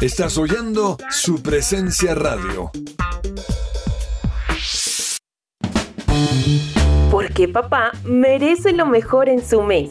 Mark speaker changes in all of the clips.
Speaker 1: Estás oyendo su presencia radio.
Speaker 2: Porque papá merece lo mejor en su mes.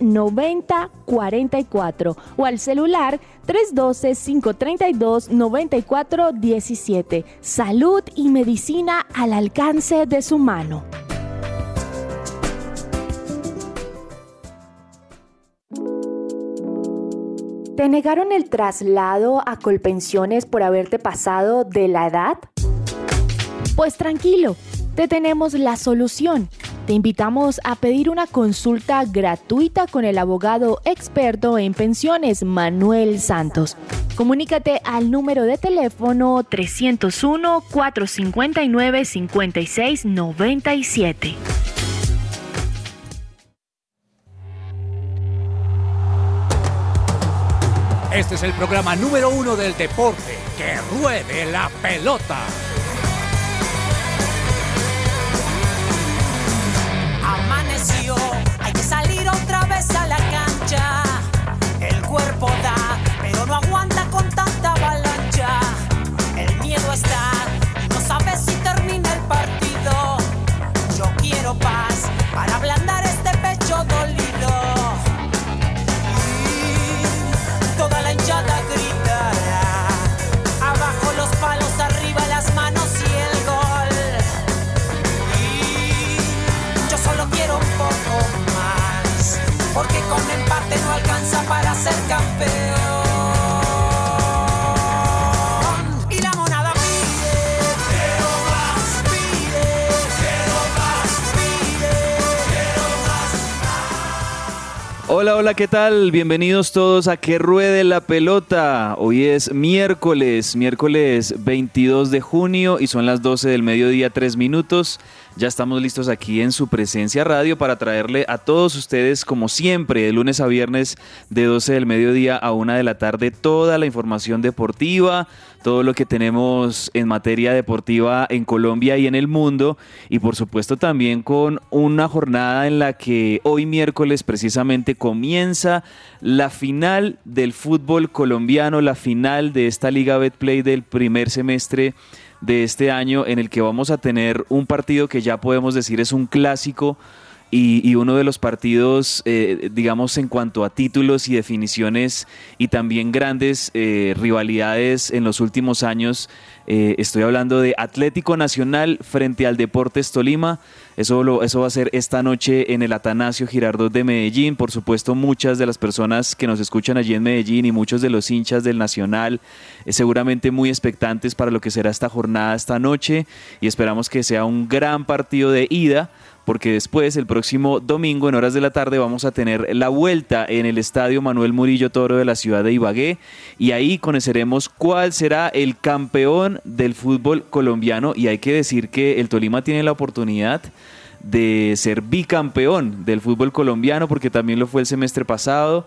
Speaker 3: 9044 o al celular 312-532-9417. Salud y medicina al alcance de su mano. ¿Te negaron el traslado a Colpensiones por haberte pasado de la edad? Pues tranquilo, te tenemos la solución te invitamos a pedir una consulta gratuita con el abogado experto en pensiones Manuel Santos. Comunícate al número de teléfono 301-459-5697.
Speaker 4: Este es el programa número uno del deporte. ¡Que ruede la pelota!
Speaker 5: Hay que salir otra vez a la cancha. El cuerpo da, pero no aguanta con tanta avalancha. El miedo está no sabes si termina el partido. Yo quiero paz para ablandar para
Speaker 6: Hola, hola, ¿qué tal? Bienvenidos todos a Que Ruede la Pelota. Hoy es miércoles, miércoles 22 de junio y son las 12 del mediodía, 3 minutos. Ya estamos listos aquí en su presencia radio para traerle a todos ustedes, como siempre, de lunes a viernes, de 12 del mediodía a 1 de la tarde, toda la información deportiva, todo lo que tenemos en materia deportiva en Colombia y en el mundo. Y por supuesto también con una jornada en la que hoy miércoles precisamente comienza la final del fútbol colombiano, la final de esta Liga Betplay del primer semestre de este año en el que vamos a tener un partido que ya podemos decir es un clásico y, uno de los partidos, eh, digamos, en cuanto a títulos y definiciones y también grandes eh, rivalidades en los últimos años. Eh, estoy hablando de Atlético Nacional frente al Deportes Tolima. Eso, eso va a ser esta noche en el Atanasio Girardot de Medellín. Por supuesto, muchas de las personas que nos escuchan allí en Medellín y muchos de los hinchas del Nacional, eh, seguramente muy expectantes para lo que será esta jornada esta noche y esperamos que sea un gran partido de ida porque después, el próximo domingo, en horas de la tarde, vamos a tener la vuelta en el estadio Manuel Murillo Toro de la ciudad de Ibagué. Y ahí conoceremos cuál será el campeón del fútbol colombiano. Y hay que decir que el Tolima tiene la oportunidad de ser bicampeón del fútbol colombiano porque también lo fue el semestre pasado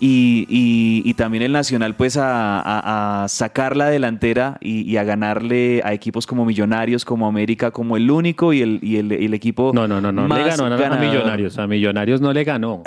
Speaker 6: y, y, y, también el Nacional pues a, a, a sacar la delantera y, y, a ganarle a equipos como Millonarios, como América, como el único y el, el, el equipo
Speaker 7: No, no, no, no, le ganó a
Speaker 6: ganador.
Speaker 7: Millonarios, a Millonarios no le ganó.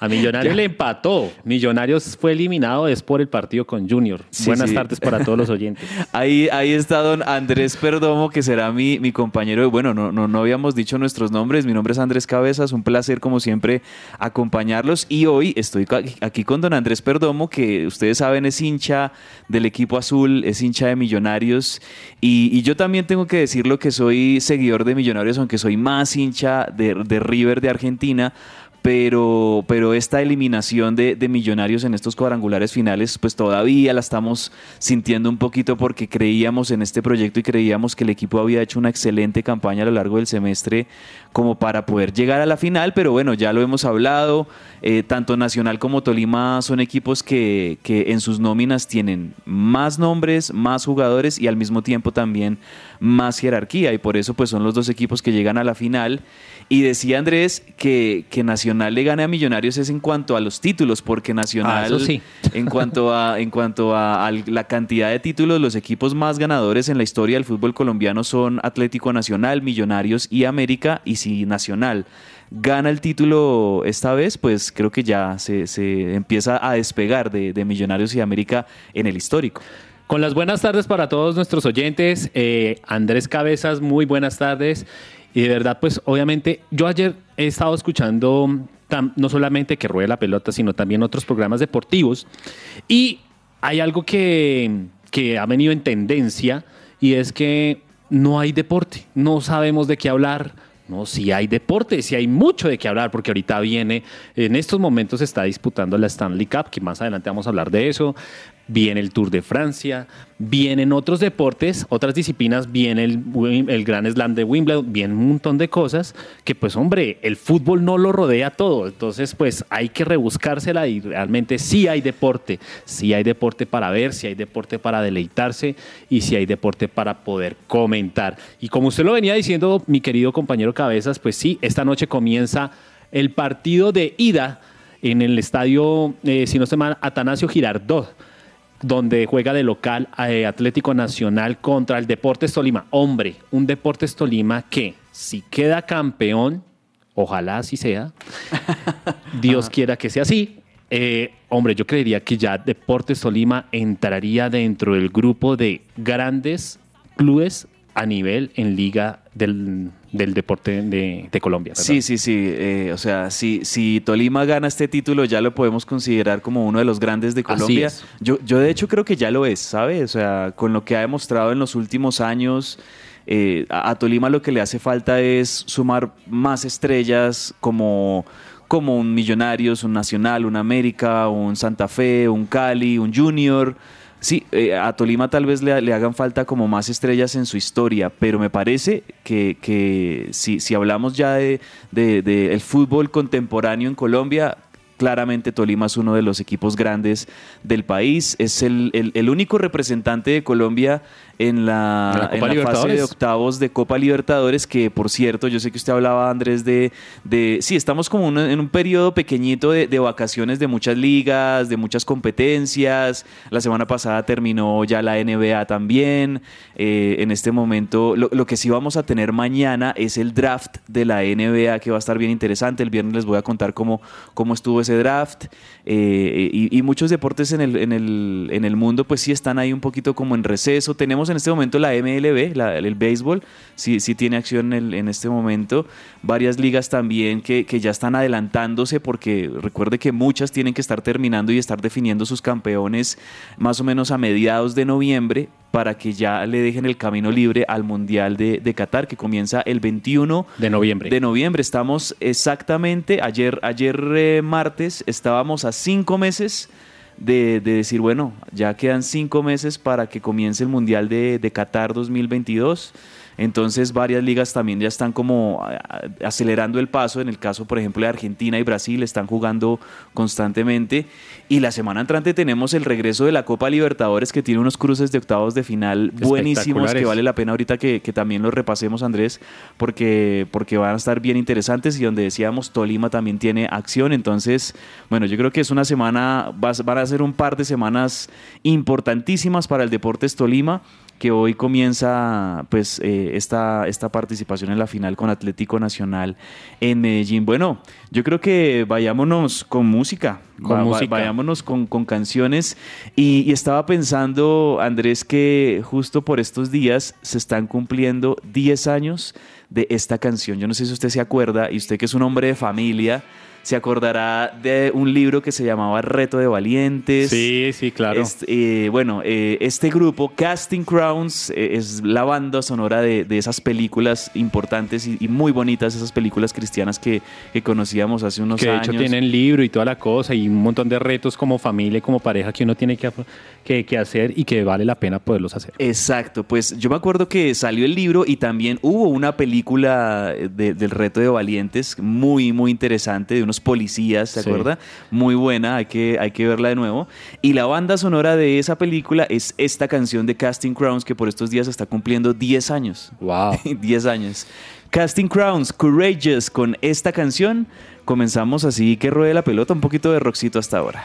Speaker 7: A Millonarios le empató. Millonarios fue eliminado es por el partido con Junior.
Speaker 6: Sí,
Speaker 7: Buenas
Speaker 6: sí.
Speaker 7: tardes para todos los oyentes.
Speaker 6: Ahí, ahí está don Andrés Perdomo, que será mi, mi compañero. Bueno, no, no, no habíamos dicho nuestros nombres. Mi nombre es Andrés Cabezas. Un placer, como siempre, acompañarlos. Y hoy estoy ca- con don Andrés Perdomo, que ustedes saben es hincha del equipo azul, es hincha de Millonarios. Y, yo también tengo que decirlo que soy seguidor de Millonarios, aunque soy más hincha de River de Argentina pero, pero esta eliminación de, Millonarios en estos cuadrangulares finales, pues todavía la estamos sintiendo un poquito porque creíamos en este proyecto y creíamos que el equipo había hecho una excelente campaña a lo largo del semestre como para poder llegar a la final, pero bueno, ya lo hemos hablado, eh, tanto Nacional como Tolima son equipos que, que en sus nóminas tienen más nombres, más jugadores y al mismo tiempo también más jerarquía y por eso pues son los dos equipos que llegan a la final. Y decía Andrés que, que Nacional le gane a Millonarios es en cuanto a los títulos, porque Nacional,
Speaker 7: Ah, sí.
Speaker 6: en cuanto, a, en cuanto a, a la cantidad de títulos, los equipos más ganadores en la historia del fútbol colombiano son Atlético Nacional, Millonarios y América. Y si Nacional gana el título esta vez, pues creo que ya se, se empieza a despegar de, de Millonarios y América en el histórico.
Speaker 7: Con las buenas tardes para todos nuestros oyentes. Eh, Andrés Cabezas, muy buenas tardes. Y de verdad, pues obviamente, yo ayer he estado escuchando no solamente que ruede la pelota, sino también otros programas deportivos. Y hay algo que, que ha venido en tendencia y es que no hay deporte, no sabemos de qué hablar. No, sí hay deporte, sí hay mucho de qué hablar, porque ahorita viene, en estos momentos se está disputando la Stanley Cup, que más adelante vamos a hablar de eso. Viene el Tour de Francia, vienen otros deportes, otras disciplinas, viene el, el Gran Slam de Wimbledon, viene un montón de cosas que, pues, hombre, el fútbol no lo rodea todo. Entonces, pues, hay que rebuscársela y realmente sí hay deporte. Sí hay deporte para ver, sí hay deporte para deleitarse y sí hay deporte para poder comentar. Y como usted lo venía diciendo, mi querido compañero Cabezas, pues sí, esta noche comienza el partido de ida en el estadio, eh, si no se llama, Atanasio Girardot donde juega de local eh, Atlético Nacional contra el Deportes Tolima. Hombre, un Deportes Tolima que si queda campeón, ojalá así sea, Dios quiera que sea así. eh, hombre, yo creería que ya Deportes Tolima entraría dentro del grupo de grandes clubes a nivel en liga del, del deporte de, de Colombia. ¿verdad?
Speaker 6: Sí, sí, sí. eh, o sea, si, si Tolima gana este título, ya lo podemos considerar como uno de los grandes de Colombia. Yo, yo de hecho creo que ya lo es, ¿sabe? O sea, con lo que ha demostrado en los últimos años, eh, a, a Tolima lo que le hace falta es sumar más estrellas como, como un Millonarios, un Nacional, un América, un Santa Fe, un Cali, un Junior. Sí, eh, a Tolima tal vez le, le hagan falta como más estrellas en su historia, pero me parece que, que si, si hablamos ya de, de- de el fútbol contemporáneo en Colombia, claramente Tolima es uno de los equipos grandes del país, es el, el- el único representante de Colombia en la,
Speaker 7: En la Copa
Speaker 6: en la fase de octavos de Copa Libertadores, que por cierto, yo sé que usted hablaba, Andrés, de, de sí, estamos como un- en un periodo pequeñito de, de vacaciones de muchas ligas, de muchas competencias. La semana pasada terminó ya la NBA también. Eh, en este momento, lo, lo que sí vamos a tener mañana es el draft de la NBA, que va a estar bien interesante. El viernes les voy a contar cómo, cómo estuvo ese draft. Eh, y, y muchos deportes en el, en, el, en el mundo, pues sí están ahí un poquito como en receso. Tenemos en este momento la MLB, la- el béisbol, sí, sí tiene acción en, el- en este momento. Varias ligas también que, que ya están adelantándose porque recuerde que muchas tienen que estar terminando y estar definiendo sus campeones más o menos a mediados de noviembre para que ya le dejen el camino libre al Mundial de, de Qatar que comienza el 21
Speaker 7: De noviembre.
Speaker 6: de noviembre. Estamos exactamente, ayer, ayer eh, martes estábamos a cinco meses de, de decir, bueno, ya quedan cinco meses para que comience el Mundial de, de Qatar 2022. Entonces varias ligas también ya están como acelerando el paso. En el caso, por ejemplo, de Argentina y Brasil están jugando constantemente. Y la semana entrante tenemos el regreso de la Copa Libertadores que tiene unos cruces de octavos de final buenísimos que vale la pena ahorita que, también los repasemos, Andrés, porque, porque van a estar bien interesantes y donde decíamos Tolima también tiene acción. Entonces, bueno, yo creo que es una semana, van a ser un par de semanas importantísimas para el Deportes Tolima que hoy comienza pues eh, esta, esta participación en la final con Atlético Nacional en Medellín. Bueno, yo creo que vayámonos con música, vayámonos con, canciones y, estaba pensando, Andrés, que justo por estos días se están cumpliendo 10 años de esta canción. Yo no sé si usted se acuerda y usted que es un hombre de familia, se acordará de un libro que se llamaba Reto de Valientes.
Speaker 7: Sí, sí, claro.
Speaker 6: Este, eh, bueno, eh, este grupo, Casting Crowns, eh, es la banda sonora de, esas películas importantes y, muy bonitas, esas películas cristianas que, conocíamos hace unos
Speaker 7: años.
Speaker 6: Que
Speaker 7: de hecho tienen libro y toda la cosa y un montón de retos como familia y como pareja que uno tiene que, que, hacer y que vale la pena poderlos hacer.
Speaker 6: Exacto, pues yo me acuerdo que salió el libro y también hubo una película del Reto de Valientes muy, muy interesante de unos policías, ¿se acuerda? Muy buena, hay que, hay que verla de nuevo. Y la banda sonora de esa película es esta canción de Casting Crowns que por estos días está cumpliendo 10 años.
Speaker 7: Wow.
Speaker 6: 10 años. Casting Crowns, Courageous, con esta canción comenzamos así que ruede la pelota, un poquito de rockcito hasta ahora.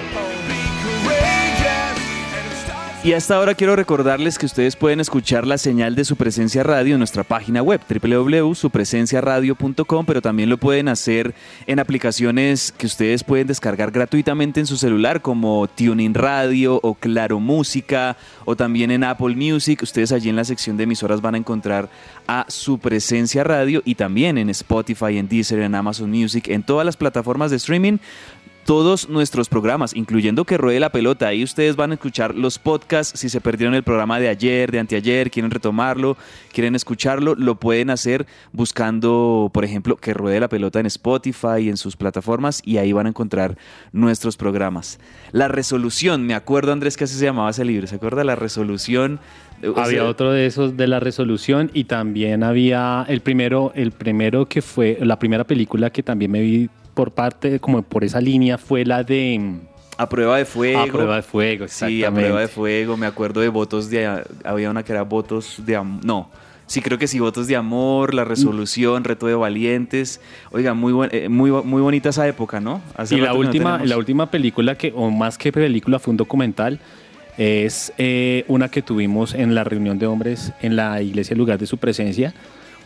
Speaker 6: Y hasta ahora quiero recordarles que ustedes pueden escuchar la señal de su presencia radio en nuestra página web www.supresenciaradio.com, pero también lo pueden hacer en aplicaciones que ustedes pueden descargar gratuitamente en su celular como Tuning Radio o Claro Música o también en Apple Music. Ustedes allí en la sección de emisoras van a encontrar a su presencia radio y también en Spotify, en Deezer, en Amazon Music, en todas las plataformas de streaming todos nuestros programas, incluyendo que ruede la pelota. Ahí ustedes van a escuchar los podcasts. Si se perdieron el programa de ayer, de anteayer, quieren retomarlo, quieren escucharlo, lo pueden hacer buscando, por ejemplo, que ruede la pelota en Spotify, en sus plataformas, y ahí van a encontrar nuestros programas. La resolución, me acuerdo Andrés que así se llamaba ese libro, ¿se acuerda? La resolución.
Speaker 7: Había otro de esos de la resolución y también había el primero, el primero que fue la primera película que también me vi por parte, como por esa línea, fue la de...
Speaker 6: A prueba de fuego.
Speaker 7: A prueba de fuego,
Speaker 6: Sí, a prueba de fuego. Me acuerdo de votos de... Había una que era votos de... No, sí creo que sí, votos de amor, la resolución, reto de valientes. Oiga, muy, eh, muy, muy bonita esa época, ¿no?
Speaker 7: y la última, la última película que, o más que película, fue un documental. Es eh, una que tuvimos en la reunión de hombres en la iglesia, lugar de su presencia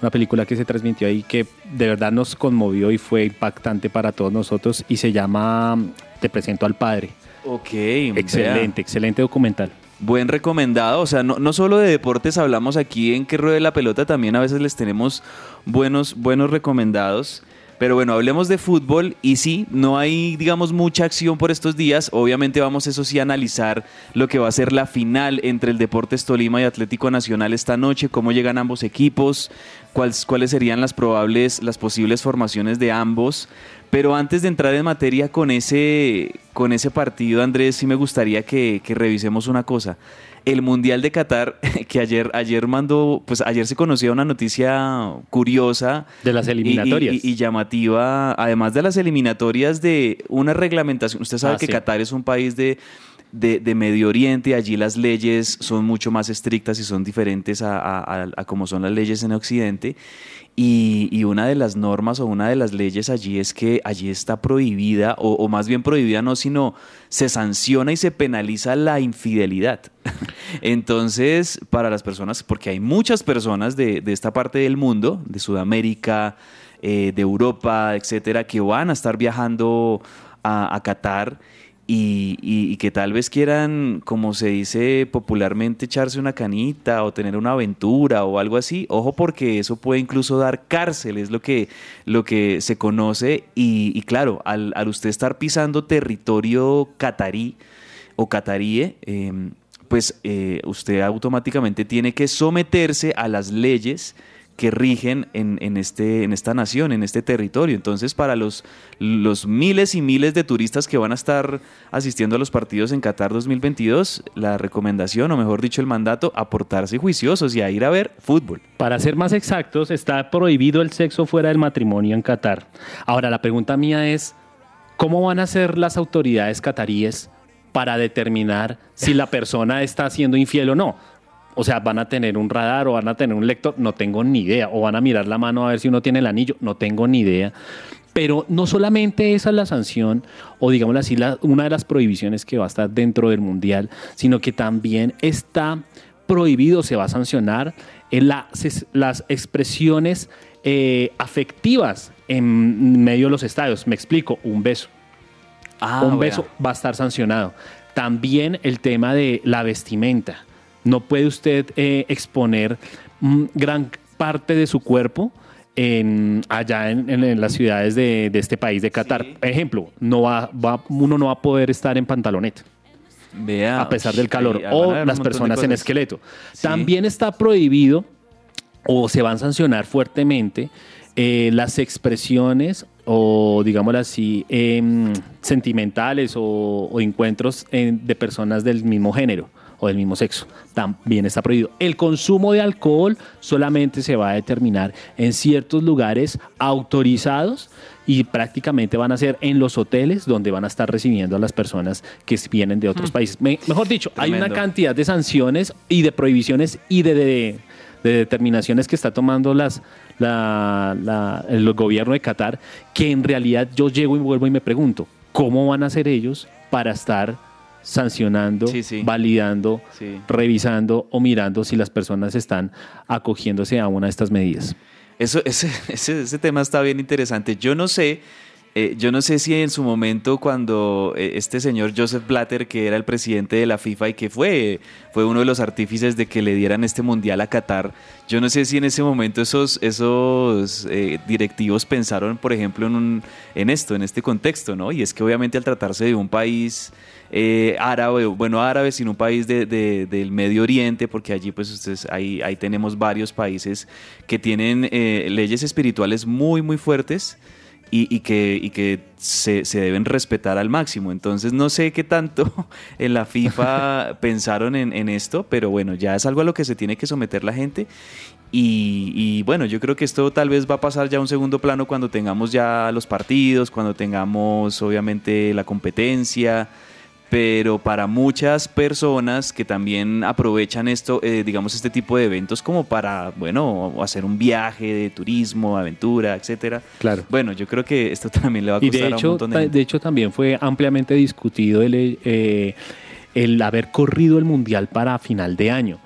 Speaker 7: una película que se transmitió ahí que de verdad nos conmovió y fue impactante para todos nosotros y se llama Te presento al Padre.
Speaker 6: Ok,
Speaker 7: excelente, excelente documental.
Speaker 6: Buen recomendado, o sea, no, no, solo de deportes hablamos aquí en que ruede la pelota, también a veces les tenemos buenos, buenos recomendados. Pero bueno, hablemos de fútbol y sí, no hay, digamos, mucha acción por estos días. Obviamente vamos, eso sí, a analizar lo que va a ser la final entre el Deportes Tolima y Atlético Nacional esta noche, cómo llegan ambos equipos, cuáles, cuáles serían las probables, las posibles formaciones de ambos. Pero antes de entrar en materia con ese, con ese partido, Andrés, sí me gustaría que, que revisemos una cosa el Mundial de Qatar, que ayer, ayer mandó, pues ayer se conocía una noticia curiosa.
Speaker 7: De las eliminatorias.
Speaker 6: Y, llamativa, además de las eliminatorias de una reglamentación. Usted sabe ah, que Qatar es un país de de, de Medio Oriente, allí las leyes son mucho más estrictas y son diferentes a, a- a- a como son las leyes en Occidente. Y, y una de las normas o una de las leyes allí es que allí está prohibida, o, más bien prohibida no, sino se sanciona y se penaliza la infidelidad. Entonces, para las personas, porque hay muchas personas de, de esta parte del mundo, de Sudamérica, eh, de Europa, etcétera, que van a estar viajando a Qatar y, y- y que tal vez quieran, como se dice popularmente, echarse una canita o tener una aventura o algo así. Ojo porque eso puede incluso dar cárcel, es lo que, lo que se conoce. Y, claro, al, al usted estar pisando territorio catarí o cataríe, eh, pues eh, usted automáticamente tiene que someterse a las leyes que rigen en, en este, en esta nación, en este territorio. Entonces, para los, los miles y miles de turistas que van a estar asistiendo a los partidos en Qatar 2022, la recomendación, o mejor dicho, el mandato, a portarse juiciosos y a ir a ver fútbol.
Speaker 7: Para ser más exactos, está prohibido el sexo fuera del matrimonio en Qatar. Ahora, la pregunta mía es, ¿cómo van a ser las autoridades cataríes para determinar si la persona está siendo infiel o no? O sea, van a tener un radar o van a tener un lector, no tengo ni idea. O van a mirar la mano a ver si uno tiene el anillo, no tengo ni idea. Pero no solamente esa es la sanción, o digámoslo así, la- una de las prohibiciones que va a estar dentro del Mundial, sino que también está prohibido, se va a sancionar en las, las expresiones eh, afectivas en medio de los estadios. Me explico, un beso.
Speaker 6: Ah,
Speaker 7: un beso va a estar sancionado. También el tema de la vestimenta. No puede usted eh, exponer mm, gran parte de su cuerpo en, allá en, en- en las ciudades de, de este país de Qatar. Ejemplo, no va, va- uno no va a poder estar en pantaloneta
Speaker 6: Vea,
Speaker 7: a pesar del calor, o las personas en esqueleto.
Speaker 6: Sí.
Speaker 7: También está prohibido o se van a sancionar fuertemente eh, las expresiones o, digámoslo así, em, sentimentales o, o encuentros en- de personas del mismo género o del mismo sexo. También está prohibido. El consumo de alcohol solamente se va a determinar en ciertos lugares autorizados y prácticamente van a ser en los hoteles donde van a estar recibiendo a las personas que vienen de otros países. Me- mejor dicho, hay una cantidad de sanciones y de prohibiciones y de, de- de determinaciones que está tomando las, la- la- el gobierno de Qatar que en realidad yo llego y vuelvo y me pregunto, ¿cómo van a hacer ellos para estar sancionando,
Speaker 6: Sí, sí.
Speaker 7: validando,
Speaker 6: Sí.
Speaker 7: revisando o mirando si las personas están acogiéndose a una de estas medidas?
Speaker 6: Eso, ese, ese, ese tema está bien interesante. Yo no sé, eh, yo no sé si en su momento cuando eh, este señor Joseph Blatter, que era el presidente de la FIFA y que fue, fue uno de los artífices de que le dieran este mundial a Qatar, yo no sé si en ese momento esos, esos eh, directivos pensaron, por ejemplo, en, un, en esto, en este contexto, ¿no? Y es que obviamente al tratarse de un país árabe, bueno, árabe, sino un país de- de- del Medio Oriente, porque allí pues ustedes, ahí, ahí tenemos varios países que tienen leyes espirituales muy, muy fuertes y, y que, y que se, se deben respetar al máximo. Entonces no sé qué tanto en la FIFA pensaron en, en esto, pero bueno, ya es algo a lo que se tiene que someter la gente. Y, y bueno, yo creo que esto tal vez va a pasar ya a un segundo plano cuando tengamos ya los partidos, cuando tengamos obviamente la competencia pero para muchas personas que también aprovechan esto, eh, digamos, este tipo de eventos como para, bueno, hacer un viaje de turismo, aventura, etcétera.
Speaker 7: Claro.
Speaker 6: Bueno, yo creo que esto también le va a
Speaker 7: Y
Speaker 6: costar a un montón de
Speaker 7: de hecho también fue ampliamente discutido el, eh, el haber corrido el Mundial para final de año.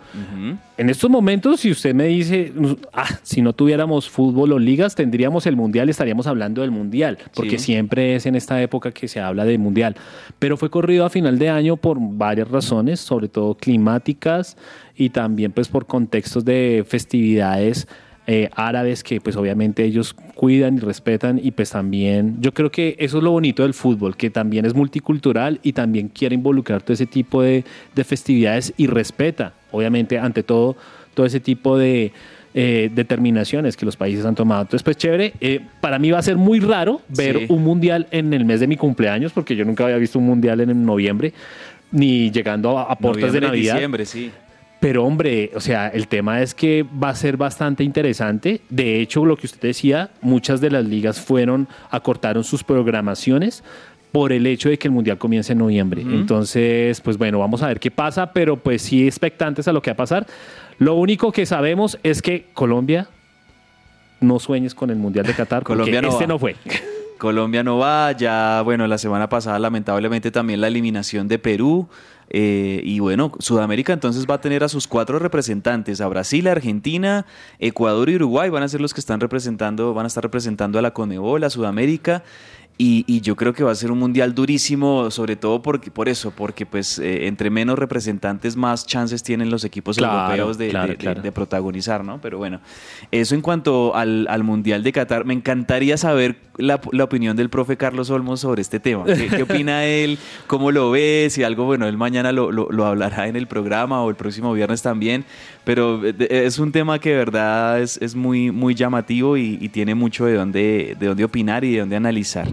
Speaker 7: En estos momentos, si usted me dice, ah, si no tuviéramos fútbol o ligas, tendríamos el Mundial, estaríamos hablando del Mundial, porque
Speaker 6: Sí.
Speaker 7: siempre es en esta época que se habla de Mundial. Pero fue corrido a final de año por varias razones, sobre todo climáticas y también pues por contextos de festividades eh, árabes que pues obviamente ellos cuidan y respetan y pues también yo creo que eso es lo bonito del fútbol, que también es multicultural y también quiere involucrar todo ese tipo de, de festividades y respeta, obviamente ante todo, todo ese tipo de eh, determinaciones que los países han tomado. Entonces pues chévere, Eh, para mí va a ser muy raro ver
Speaker 6: Sí.
Speaker 7: un mundial en el mes de mi cumpleaños, porque yo nunca había visto un mundial en noviembre, ni llegando a, a puertas de
Speaker 6: Noviembre,
Speaker 7: Navidad.
Speaker 6: diciembre, sí.
Speaker 7: Pero hombre, o sea, el tema es que va a ser bastante interesante. De hecho, lo que usted decía, muchas de las ligas fueron, acortaron sus programaciones por el hecho de que el Mundial comience en noviembre. Entonces, pues bueno, vamos a ver qué pasa, pero pues sí expectantes a lo que va a pasar. Lo único que sabemos es que Colombia no sueñes con el Mundial de Qatar,
Speaker 6: Colombia
Speaker 7: porque
Speaker 6: no
Speaker 7: este
Speaker 6: va.
Speaker 7: no fue.
Speaker 6: Colombia no va, ya bueno, la semana pasada lamentablemente también la eliminación de Perú. Eh, y bueno, Sudamérica entonces va a tener a sus cuatro representantes, a Brasil, Argentina, Ecuador y Uruguay van a ser los que están representando, van a estar representando a la Conmebol, a Sudamérica. Y, y yo creo que va a ser un mundial durísimo, sobre todo porque, por eso, porque pues eh, entre menos representantes más chances tienen los equipos
Speaker 7: Claro,
Speaker 6: europeos de,
Speaker 7: claro,
Speaker 6: de- de-
Speaker 7: claro.
Speaker 6: de protagonizar, ¿no? Pero bueno, eso en cuanto al, al Mundial de Qatar, me encantaría saber la, la opinión del profe Carlos Olmos sobre este tema. ¿Qué, qué opina él? ¿Cómo lo ve? Si algo, bueno, él mañana lo, lo- lo hablará en el programa o el próximo viernes también, pero eh, es un tema que de verdad es, es muy, muy llamativo y, y tiene mucho de dónde, de dónde opinar y de dónde analizar.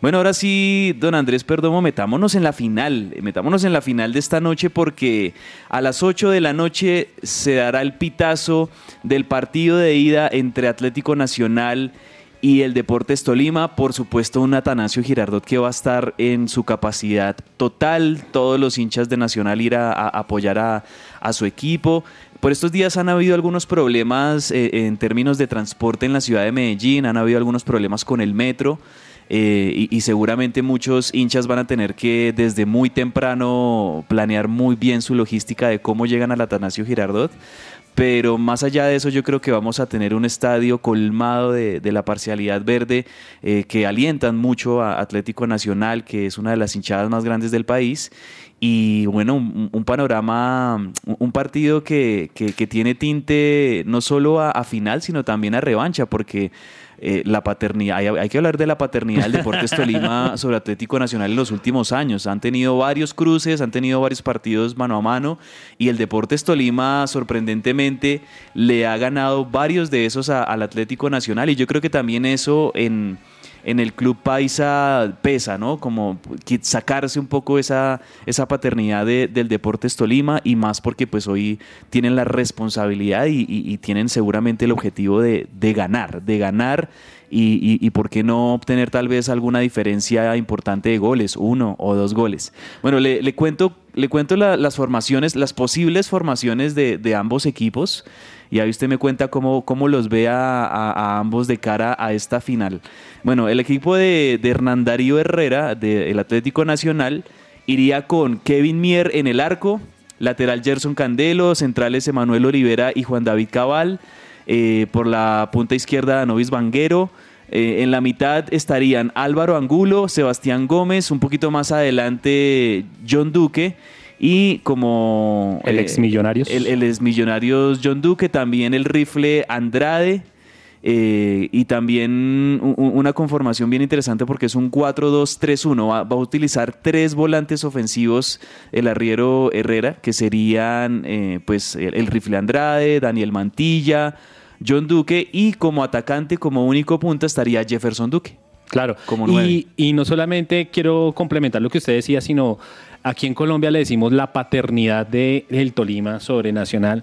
Speaker 6: Bueno, ahora sí, don Andrés Perdomo, metámonos en la final, metámonos en la final de esta noche porque a las 8 de la noche se dará el pitazo del partido de ida entre Atlético Nacional y el Deportes Tolima, por supuesto un Atanasio Girardot que va a estar en su capacidad total, todos los hinchas de Nacional ir a, apoyar a, a su equipo. Por estos días han habido algunos problemas eh, en términos de transporte en la ciudad de Medellín, han habido algunos problemas con el metro. Eh, y, seguramente muchos hinchas van a tener que desde muy temprano planear muy bien su logística de cómo llegan al Atanasio Girardot. Pero más allá de eso, yo creo que vamos a tener un estadio colmado de, la parcialidad verde eh, que alientan mucho a Atlético Nacional, que es una de las hinchadas más grandes del país. Y bueno, un, panorama, un- partido que, que- tiene tinte no solo a final, sino también a revancha, porque eh, la paternidad, hay, hay que hablar de la paternidad del Deportes Tolima sobre Atlético Nacional en los últimos años. Han tenido varios cruces, han tenido varios partidos mano a mano y el Deportes Tolima sorprendentemente le ha ganado varios de esos a- al Atlético Nacional y yo creo que también eso en, en el club paisa pesa, ¿no? Como sacarse un poco esa, esa paternidad de- del Deportes Tolima y más porque pues hoy tienen la responsabilidad y, tienen seguramente el objetivo de, de ganar, de ganar y, y- por qué no obtener tal vez alguna diferencia importante de goles, uno o dos goles. Bueno, le, cuento, le cuento la- las formaciones, las posibles formaciones de, de ambos equipos y ahí usted me cuenta cómo, cómo los ve a, ambos de cara a esta final. Bueno, el equipo de, de Hernán Darío Herrera del Atlético Nacional iría con Kevin Mier en el arco, lateral Gerson Candelo, centrales Emanuel Olivera y Juan David Cabal, eh, por la punta izquierda Novis Vanguero, eh, en la mitad estarían Álvaro Angulo, Sebastián Gómez, un poquito más adelante John Duque y como...
Speaker 7: El ex Millonarios.
Speaker 6: El, el ex Millonarios John Duque, también el rifle Andrade. eh, y también una conformación bien interesante porque es un 4-2-3-1. Va, va a utilizar tres volantes ofensivos el arriero Herrera, que serían eh, pues el, el rifle Andrade, Daniel Mantilla, John Duque y como atacante, como único punta estaría Jefferson Duque.
Speaker 7: Claro.
Speaker 6: Como nueve.
Speaker 7: y, y no solamente quiero complementar lo que usted decía, sino aquí en Colombia le decimos la paternidad de, del Tolima sobre Nacional.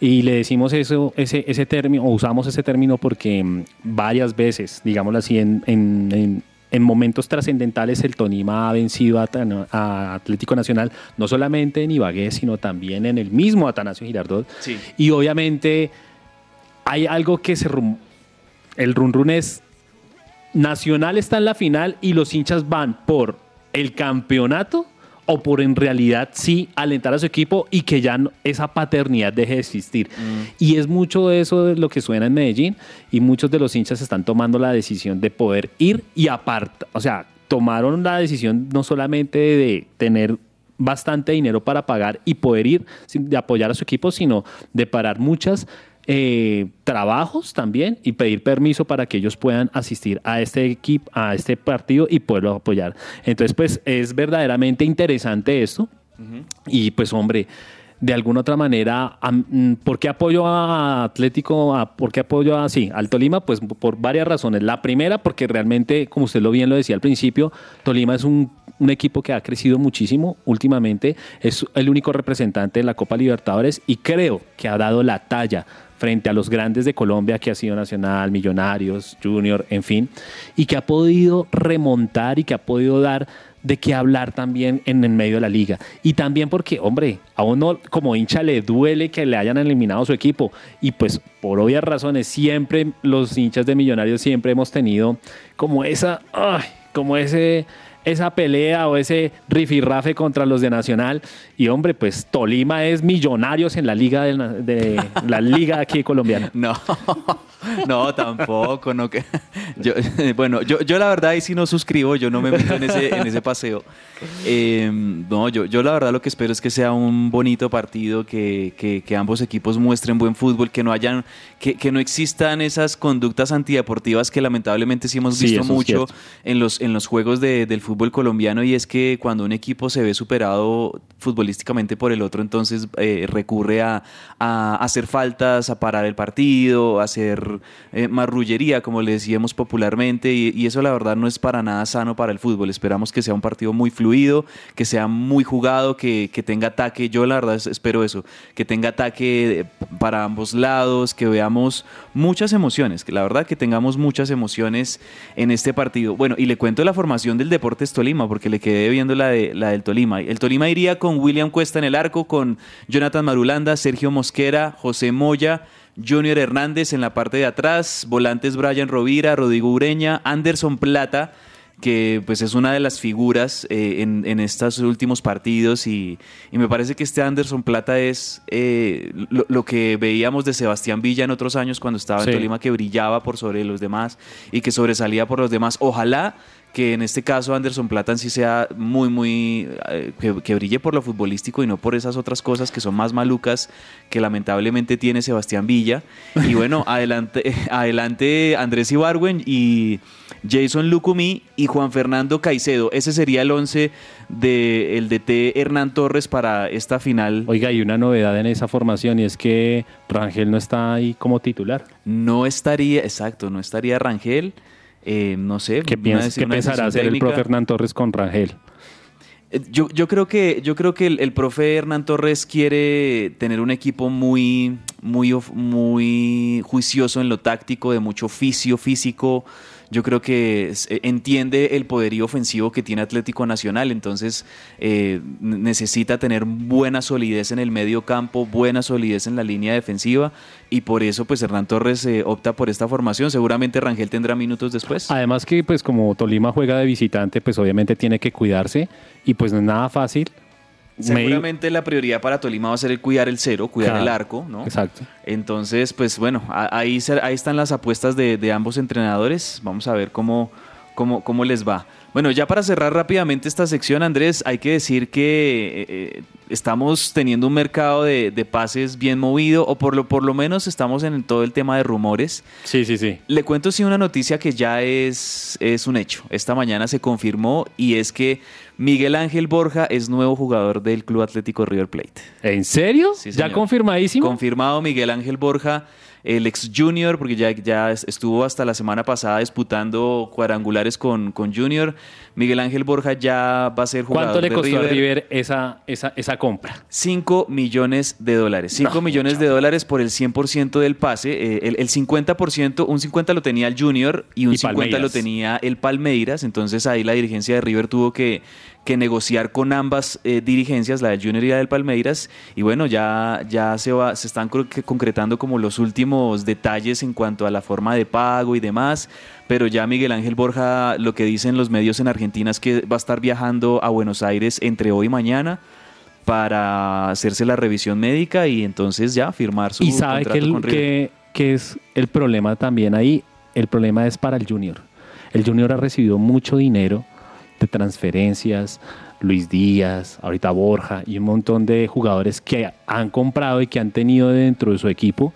Speaker 7: Y le decimos eso, ese, ese término, o usamos ese término porque mm, varias veces, digámoslo así, en, en- en- en momentos trascendentales el Tolima ha vencido a, a Atlético Nacional, no solamente en Ibagué, sino también en el mismo Atanasio Girardot.
Speaker 6: Sí.
Speaker 7: Y obviamente hay algo que se... rum- el run run es Nacional está en la final y los hinchas van por el campeonato o por en realidad sí alentar a su equipo y que ya no- esa paternidad deje de existir. Y es mucho de eso de lo que suena en Medellín y muchos de los hinchas están tomando la decisión de poder ir y aparte, o sea, tomaron la decisión no solamente de tener bastante dinero para pagar y poder ir, de apoyar a su equipo, sino de parar muchas eh, trabajos también y pedir permiso para que ellos puedan asistir a este equipo, a este partido y poderlo apoyar. Entonces, pues es verdaderamente interesante esto. Y pues, hombre, de alguna otra manera, mm, ¿por qué apoyo a Atlético? A, ¿Por qué apoyo a, sí, al Tolima? Pues por varias razones. La primera, porque realmente, como usted lo bien lo decía al principio, Tolima es un, un equipo que ha crecido muchísimo últimamente. Es el único representante de la Copa Libertadores y creo que ha dado la talla frente a los grandes de Colombia que ha sido Nacional, Millonarios, Junior, en fin, y que ha podido remontar y que ha podido dar de qué hablar también en el medio de la liga. Y también porque, hombre, a uno como hincha le duele que le hayan eliminado su equipo. Y pues por obvias razones, siempre los hinchas de Millonarios siempre hemos tenido como esa, como ese esa pelea o ese rifirrafe contra los de Nacional. Y hombre, pues Tolima es millonarios en la liga de, de la liga aquí colombiana.
Speaker 6: No, no, tampoco. No, que, yo, bueno, yo, yo la verdad ahí sí no suscribo, yo no me meto en ese, en ese paseo. Eh, no, yo, yo la verdad lo que espero es que sea un bonito partido, que, que, que ambos equipos muestren buen fútbol, que no hayan, que, que, no existan esas conductas antideportivas que lamentablemente sí hemos visto mucho en los, en los juegos de, del fútbol colombiano y es que cuando un equipo se ve superado futbolísticamente por el otro, entonces eh, recurre a, a, hacer faltas, a parar el partido, a hacer eh, marrullería, como le decíamos popularmente, y, eso la verdad no es para nada sano para el fútbol. Esperamos que sea un partido muy fluido que sea muy jugado, que, que, tenga ataque. Yo la verdad espero eso, que tenga ataque para ambos lados, que veamos muchas emociones, que la verdad que tengamos muchas emociones en este partido. Bueno, y le cuento la formación del Deportes Tolima, porque le quedé viendo la, de, la del Tolima. El Tolima iría con William Cuesta en el arco, con Jonathan Marulanda, Sergio Mosquera, José Moya, Junior Hernández en la parte de atrás, volantes Brian Rovira, Rodrigo Ureña, Anderson Plata, que pues es una de las figuras eh, en, en, estos últimos partidos y, y, me parece que este Anderson Plata es eh, lo, lo, que veíamos de Sebastián Villa en otros años cuando estaba sí. en Tolima, que brillaba por sobre los demás y que sobresalía por los demás. Ojalá que en este caso Anderson Plata en sí sea muy, muy, eh, que, que, brille por lo futbolístico y no por esas otras cosas que son más malucas que lamentablemente tiene Sebastián Villa. Y bueno, adelante, adelante Andrés Ibarwen y Jason Lucumí y Juan Fernando Caicedo. Ese sería el 11 del de DT Hernán Torres para esta final.
Speaker 7: Oiga, hay una novedad en esa formación y es que Rangel no está ahí como titular.
Speaker 6: No estaría, exacto, no estaría Rangel. Eh, no sé.
Speaker 7: ¿Qué, piensa, ¿qué pensará hacer el profe Hernán Torres con Rangel?
Speaker 6: Yo, yo, creo que, yo creo que el, el, profe Hernán Torres quiere tener un equipo muy, muy, muy juicioso en lo táctico, de mucho oficio físico. Yo creo que entiende el poderío ofensivo que tiene Atlético Nacional, entonces eh, necesita tener buena solidez en el medio campo, buena solidez en la línea defensiva y por eso pues Hernán Torres eh, opta por esta formación. Seguramente Rangel tendrá minutos después.
Speaker 7: Además que pues como Tolima juega de visitante, pues obviamente tiene que cuidarse y pues no es nada fácil.
Speaker 6: Seguramente la prioridad para Tolima va a ser el cuidar el cero, cuidar claro, el arco, ¿no?
Speaker 7: Exacto.
Speaker 6: Entonces, pues bueno, ahí, ahí están las apuestas de, de ambos entrenadores. Vamos a ver cómo, cómo, cómo les va. Bueno, ya para cerrar rápidamente esta sección, Andrés, hay que decir que eh, estamos teniendo un mercado de, de, pases bien movido, o por lo, por lo menos estamos en todo el tema de rumores.
Speaker 7: Sí, sí, sí.
Speaker 6: Le cuento sí una noticia que ya es, es un hecho. Esta mañana se confirmó y es que Miguel Ángel Borja es nuevo jugador del Club Atlético River Plate.
Speaker 7: ¿En serio?
Speaker 6: Sí,
Speaker 7: ¿Ya confirmadísimo?
Speaker 6: Confirmado Miguel Ángel Borja el ex Junior, porque ya, ya estuvo hasta la semana pasada disputando cuadrangulares con, con Junior. Miguel Ángel Borja ya va a ser jugador
Speaker 7: ¿Cuánto le costó
Speaker 6: River?
Speaker 7: a River esa, esa, esa compra?
Speaker 6: 5 millones de dólares. 5 no, millones mucho. de dólares por el 100% del pase. Eh, el, el, 50%, un 50% lo tenía el Junior y un y 50% lo tenía el Palmeiras. Entonces ahí la dirigencia de River tuvo que, que negociar con ambas eh, dirigencias, la del Junior y la del Palmeiras. Y bueno, ya, ya se, va, se están concretando como los últimos detalles en cuanto a la forma de pago y demás. Pero ya Miguel Ángel Borja, lo que dicen los medios en Argentina es que va a estar viajando a Buenos Aires entre hoy y mañana para hacerse la revisión médica y entonces ya firmar su
Speaker 7: ¿Y sabe
Speaker 6: contrato
Speaker 7: que,
Speaker 6: con River.
Speaker 7: Que, que es el problema también ahí? El problema es para el Junior. El Junior ha recibido mucho dinero de transferencias, Luis Díaz, ahorita Borja y un montón de jugadores que han comprado y que han tenido dentro de su equipo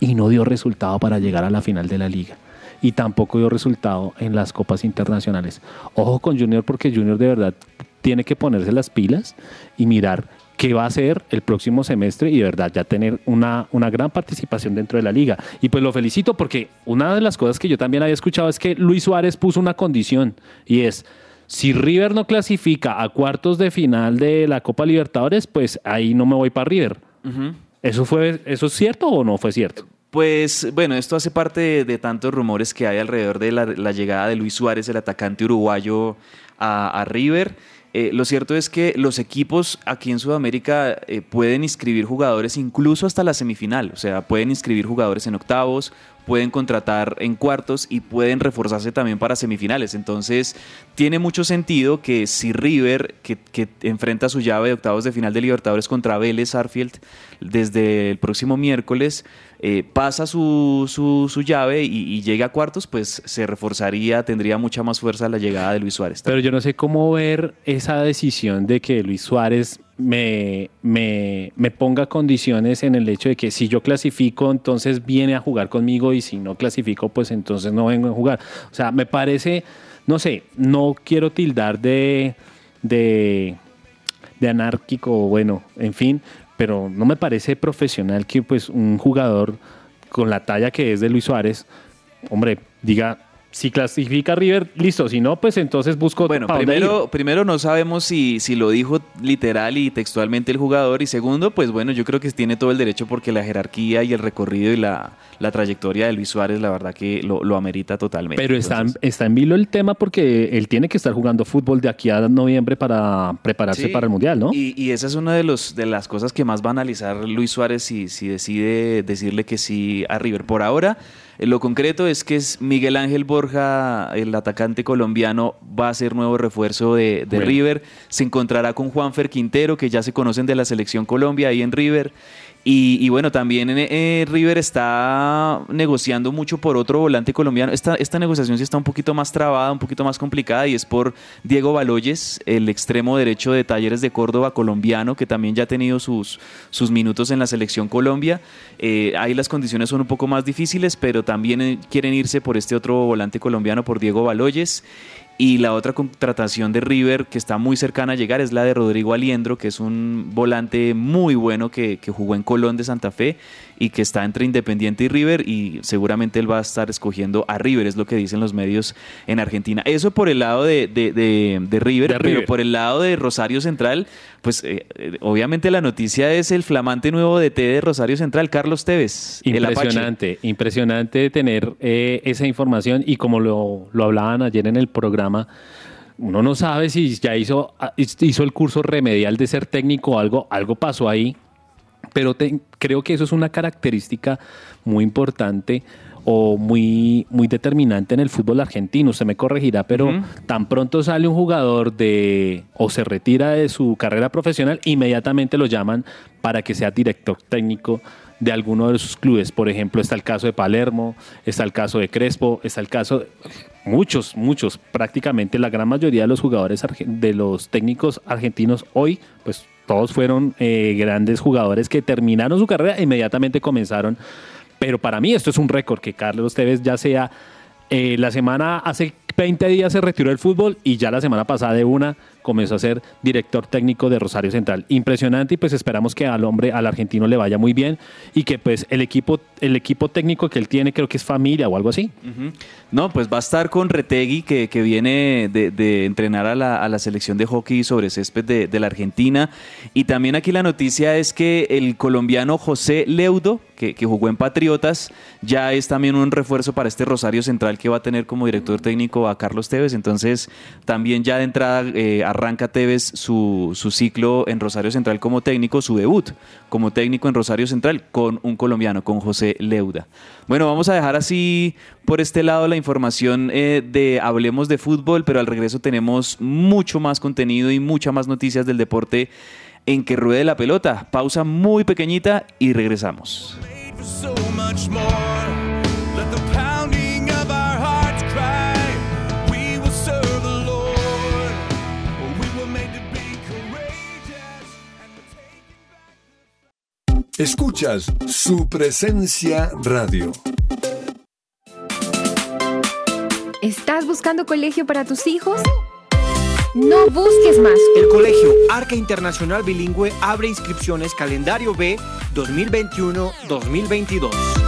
Speaker 7: y no dio resultado para llegar a la final de la liga. Y tampoco dio resultado en las copas internacionales. Ojo con Junior porque Junior de verdad tiene que ponerse las pilas y mirar qué va a hacer el próximo semestre y de verdad ya tener una, una gran participación dentro de la liga. Y pues lo felicito porque una de las cosas que yo también había escuchado es que Luis Suárez puso una condición y es si River no clasifica a cuartos de final de la Copa Libertadores, pues ahí no me voy para River. Uh -huh. ¿Eso, fue, ¿Eso es cierto o no fue cierto?
Speaker 6: Pues bueno, esto hace parte de, de tantos rumores que hay alrededor de la, la llegada de Luis Suárez, el atacante uruguayo, a, a River. Eh, lo cierto es que los equipos aquí en Sudamérica eh, pueden inscribir jugadores incluso hasta la semifinal, o sea, pueden inscribir jugadores en octavos, pueden contratar en cuartos y pueden reforzarse también para semifinales. Entonces, tiene mucho sentido que si River, que, enfrenta su llave de octavos de final de Libertadores contra Vélez Arfield desde el próximo miércoles, eh, pasa su, su, llave y llega a cuartos, pues se reforzaría, tendría mucha más fuerza la llegada de Luis Suárez.
Speaker 7: Pero yo no sé cómo ver esa decisión de que Luis Suárez me, me, ponga condiciones en el hecho de que si yo clasifico, entonces viene a jugar conmigo y si no clasifico, pues entonces no vengo a jugar. O sea, me parece, no sé, no quiero tildar de, de, de anárquico, bueno, en fin, pero no me parece profesional que pues un jugador con la talla que es de Luis Suárez, hombre, diga, si clasifica River, listo, si no, pues entonces busco
Speaker 6: Bueno, primero, primero no sabemos si, si lo dijo literal y textualmente el jugador y segundo, pues bueno, yo creo que tiene todo el derecho porque la jerarquía y el recorrido y la, la trayectoria de Luis Suárez, la verdad que lo, lo amerita totalmente.
Speaker 7: Pero está,
Speaker 6: Entonces,
Speaker 7: está en vilo el tema porque él tiene que estar jugando fútbol de aquí a noviembre para prepararse
Speaker 6: Sí,
Speaker 7: para el Mundial, ¿no?
Speaker 6: Y, y esa es una de, los, de las cosas que más va a analizar Luis Suárez si, si decide decirle que sí a River. Por ahora, lo concreto es que es Miguel Ángel Borja, el atacante colombiano, va a ser nuevo refuerzo de, de. River. Se encontrará con Juanfer Quintero, que ya se conocen de la selección Colombia ahí en River. Y, y bueno, también eh, River está negociando mucho por otro volante colombiano. Esta, esta negociación sí está un poquito más trabada, un poquito más complicada y es por Diego Baloyes, el extremo derecho de Talleres de Córdoba colombiano, que también ya ha tenido sus, sus minutos en la selección Colombia. Eh, ahí las condiciones son un poco más difíciles, pero también eh, quieren irse por este otro volante colombiano, por Diego Baloyes. Y la otra contratación de River que está muy cercana a llegar es la de Rodrigo Aliendro, que es un volante muy bueno que, que jugó en Colón de Santa Fe y que está entre Independiente y River y seguramente él va a estar escogiendo a River, es lo que dicen los medios en Argentina. Eso por el lado de, de- de- de River, pero
Speaker 7: River.
Speaker 6: por el lado de Rosario Central, pues eh, eh, obviamente la noticia es el flamante nuevo DT de Rosario Central, Carlos Tevez. el.
Speaker 7: Impresionante, impresionante tener eh, esa información y como lo, lo hablaban ayer en el programa, uno no sabe si ya hizo, ah, hizo el curso remedial de ser técnico o algo, algo pasó ahí, pero te- creo que eso es una característica muy importante o muy, muy determinante en el fútbol argentino. Se me corregirá, pero tan pronto sale un jugador de o se retira de su carrera profesional, inmediatamente lo llaman para que sea director técnico de alguno de sus clubes. Por ejemplo, está el caso de Palermo, está el caso de Crespo, está el caso de muchos, muchos, prácticamente la gran mayoría de los jugadores de los técnicos argentinos hoy, pues todos fueron eh, grandes jugadores que terminaron su carrera e inmediatamente comenzaron. Pero para mí esto es un récord que Carlos Tevez ya sea eh, la semana hace 20 días se retiró del fútbol y ya la semana pasada de una comenzó a ser director técnico de Rosario Central. Impresionante y pues esperamos que al hombre, al argentino le vaya muy bien y que pues el equipo, el equipo técnico que él tiene creo que es familia o algo así.
Speaker 6: No, pues va a estar con Retegui, que, que viene de, de entrenar a la, a la selección de hockey sobre césped de, de la Argentina. Y también aquí la noticia es que el colombiano José Leudo, que, que jugó en Patriotas, ya es también un refuerzo para este Rosario Central que va a tener como director técnico a Carlos Tevez. Entonces, también ya de entrada eh, arranca Tevez su, su ciclo en Rosario Central como técnico, su debut como técnico en Rosario Central con un colombiano, con José Leuda. Bueno, vamos a dejar así por este lado la información eh, de Hablemos de Fútbol, pero al regreso tenemos mucho más contenido y muchas más noticias del deporte en que ruede la pelota. Pausa muy pequeñita y regresamos.
Speaker 1: Escuchas su presencia radio.
Speaker 8: ¿Estás buscando colegio para tus hijos? No busques más.
Speaker 9: El Colegio Arca Internacional Bilingüe abre inscripciones calendario B 2021-2022.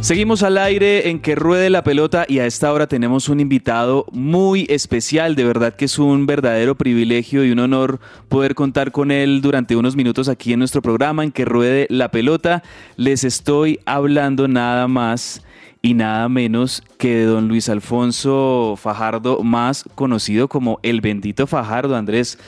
Speaker 6: Seguimos al aire en que ruede la pelota y a esta hora tenemos un invitado muy especial. De verdad que es un verdadero privilegio y un honor poder contar con él durante unos minutos aquí en nuestro programa en que ruede la pelota. Les estoy hablando nada más y nada menos que de don Luis Alfonso Fajardo, más conocido como el bendito Fajardo. Andrés,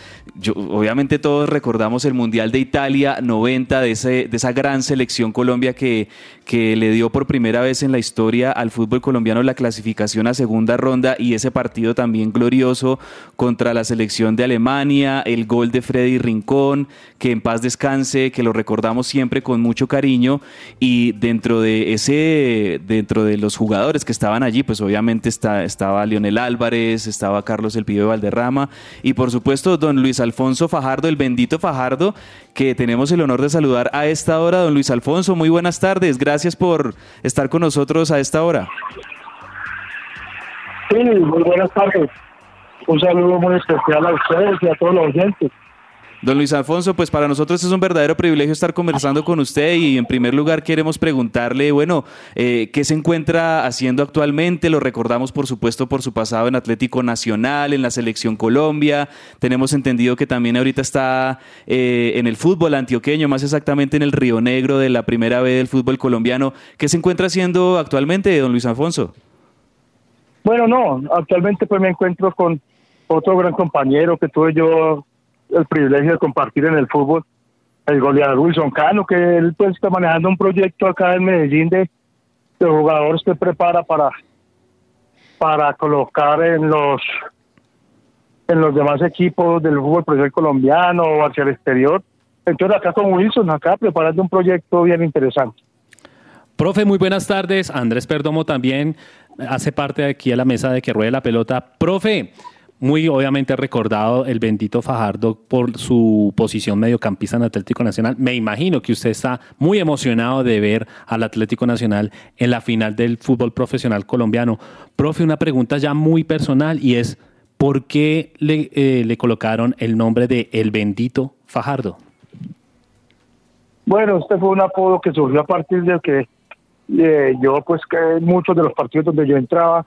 Speaker 6: obviamente todos recordamos el Mundial de Italia 90, de, ese, de esa gran selección Colombia que, que le dio por primera vez en la historia al fútbol colombiano la clasificación a segunda ronda y ese partido también glorioso contra la selección de Alemania, el gol de Freddy Rincón, que en paz descanse, que lo recordamos siempre con mucho cariño y dentro de ese, dentro de los jugadores que estaban allí, pues obviamente está, estaba Lionel Álvarez, estaba Carlos El Pibe Valderrama y por supuesto don Luis Alfonso Fajardo, el bendito Fajardo, que tenemos el honor de saludar a esta hora. Don Luis Alfonso, muy buenas tardes, gracias por estar con nosotros a esta hora.
Speaker 10: Sí, muy buenas tardes. Un saludo muy especial a ustedes y a todos los oyentes.
Speaker 6: Don Luis Alfonso, pues para nosotros es un verdadero privilegio estar conversando con usted y en primer lugar queremos preguntarle, bueno, eh, ¿qué se encuentra haciendo actualmente? Lo recordamos por supuesto por su pasado en Atlético Nacional, en la Selección Colombia. Tenemos entendido que también ahorita está eh, en el fútbol antioqueño, más exactamente en el Río Negro de la primera vez del fútbol colombiano. ¿Qué se encuentra haciendo actualmente, don Luis Alfonso?
Speaker 10: Bueno, no, actualmente pues me encuentro con otro gran compañero que tuve yo el privilegio de compartir en el fútbol, el goleador Wilson Cano, que él pues está manejando un proyecto acá en Medellín de, de jugadores que prepara para para colocar en los en los demás equipos del fútbol profesional colombiano o hacia el exterior. Entonces acá con Wilson, acá preparando un proyecto bien interesante.
Speaker 7: Profe, muy buenas tardes. Andrés Perdomo también hace parte de aquí a la mesa de que ruede la pelota. Profe, muy obviamente recordado el bendito Fajardo por su posición mediocampista en Atlético Nacional. Me imagino que usted está muy emocionado de ver al Atlético Nacional en la final del fútbol profesional colombiano. Profe, una pregunta ya muy personal y es, ¿por qué le, eh, le colocaron el nombre de El Bendito Fajardo?
Speaker 10: Bueno, este fue un apodo que surgió a partir de que eh, yo, pues, que muchos de los partidos donde yo entraba,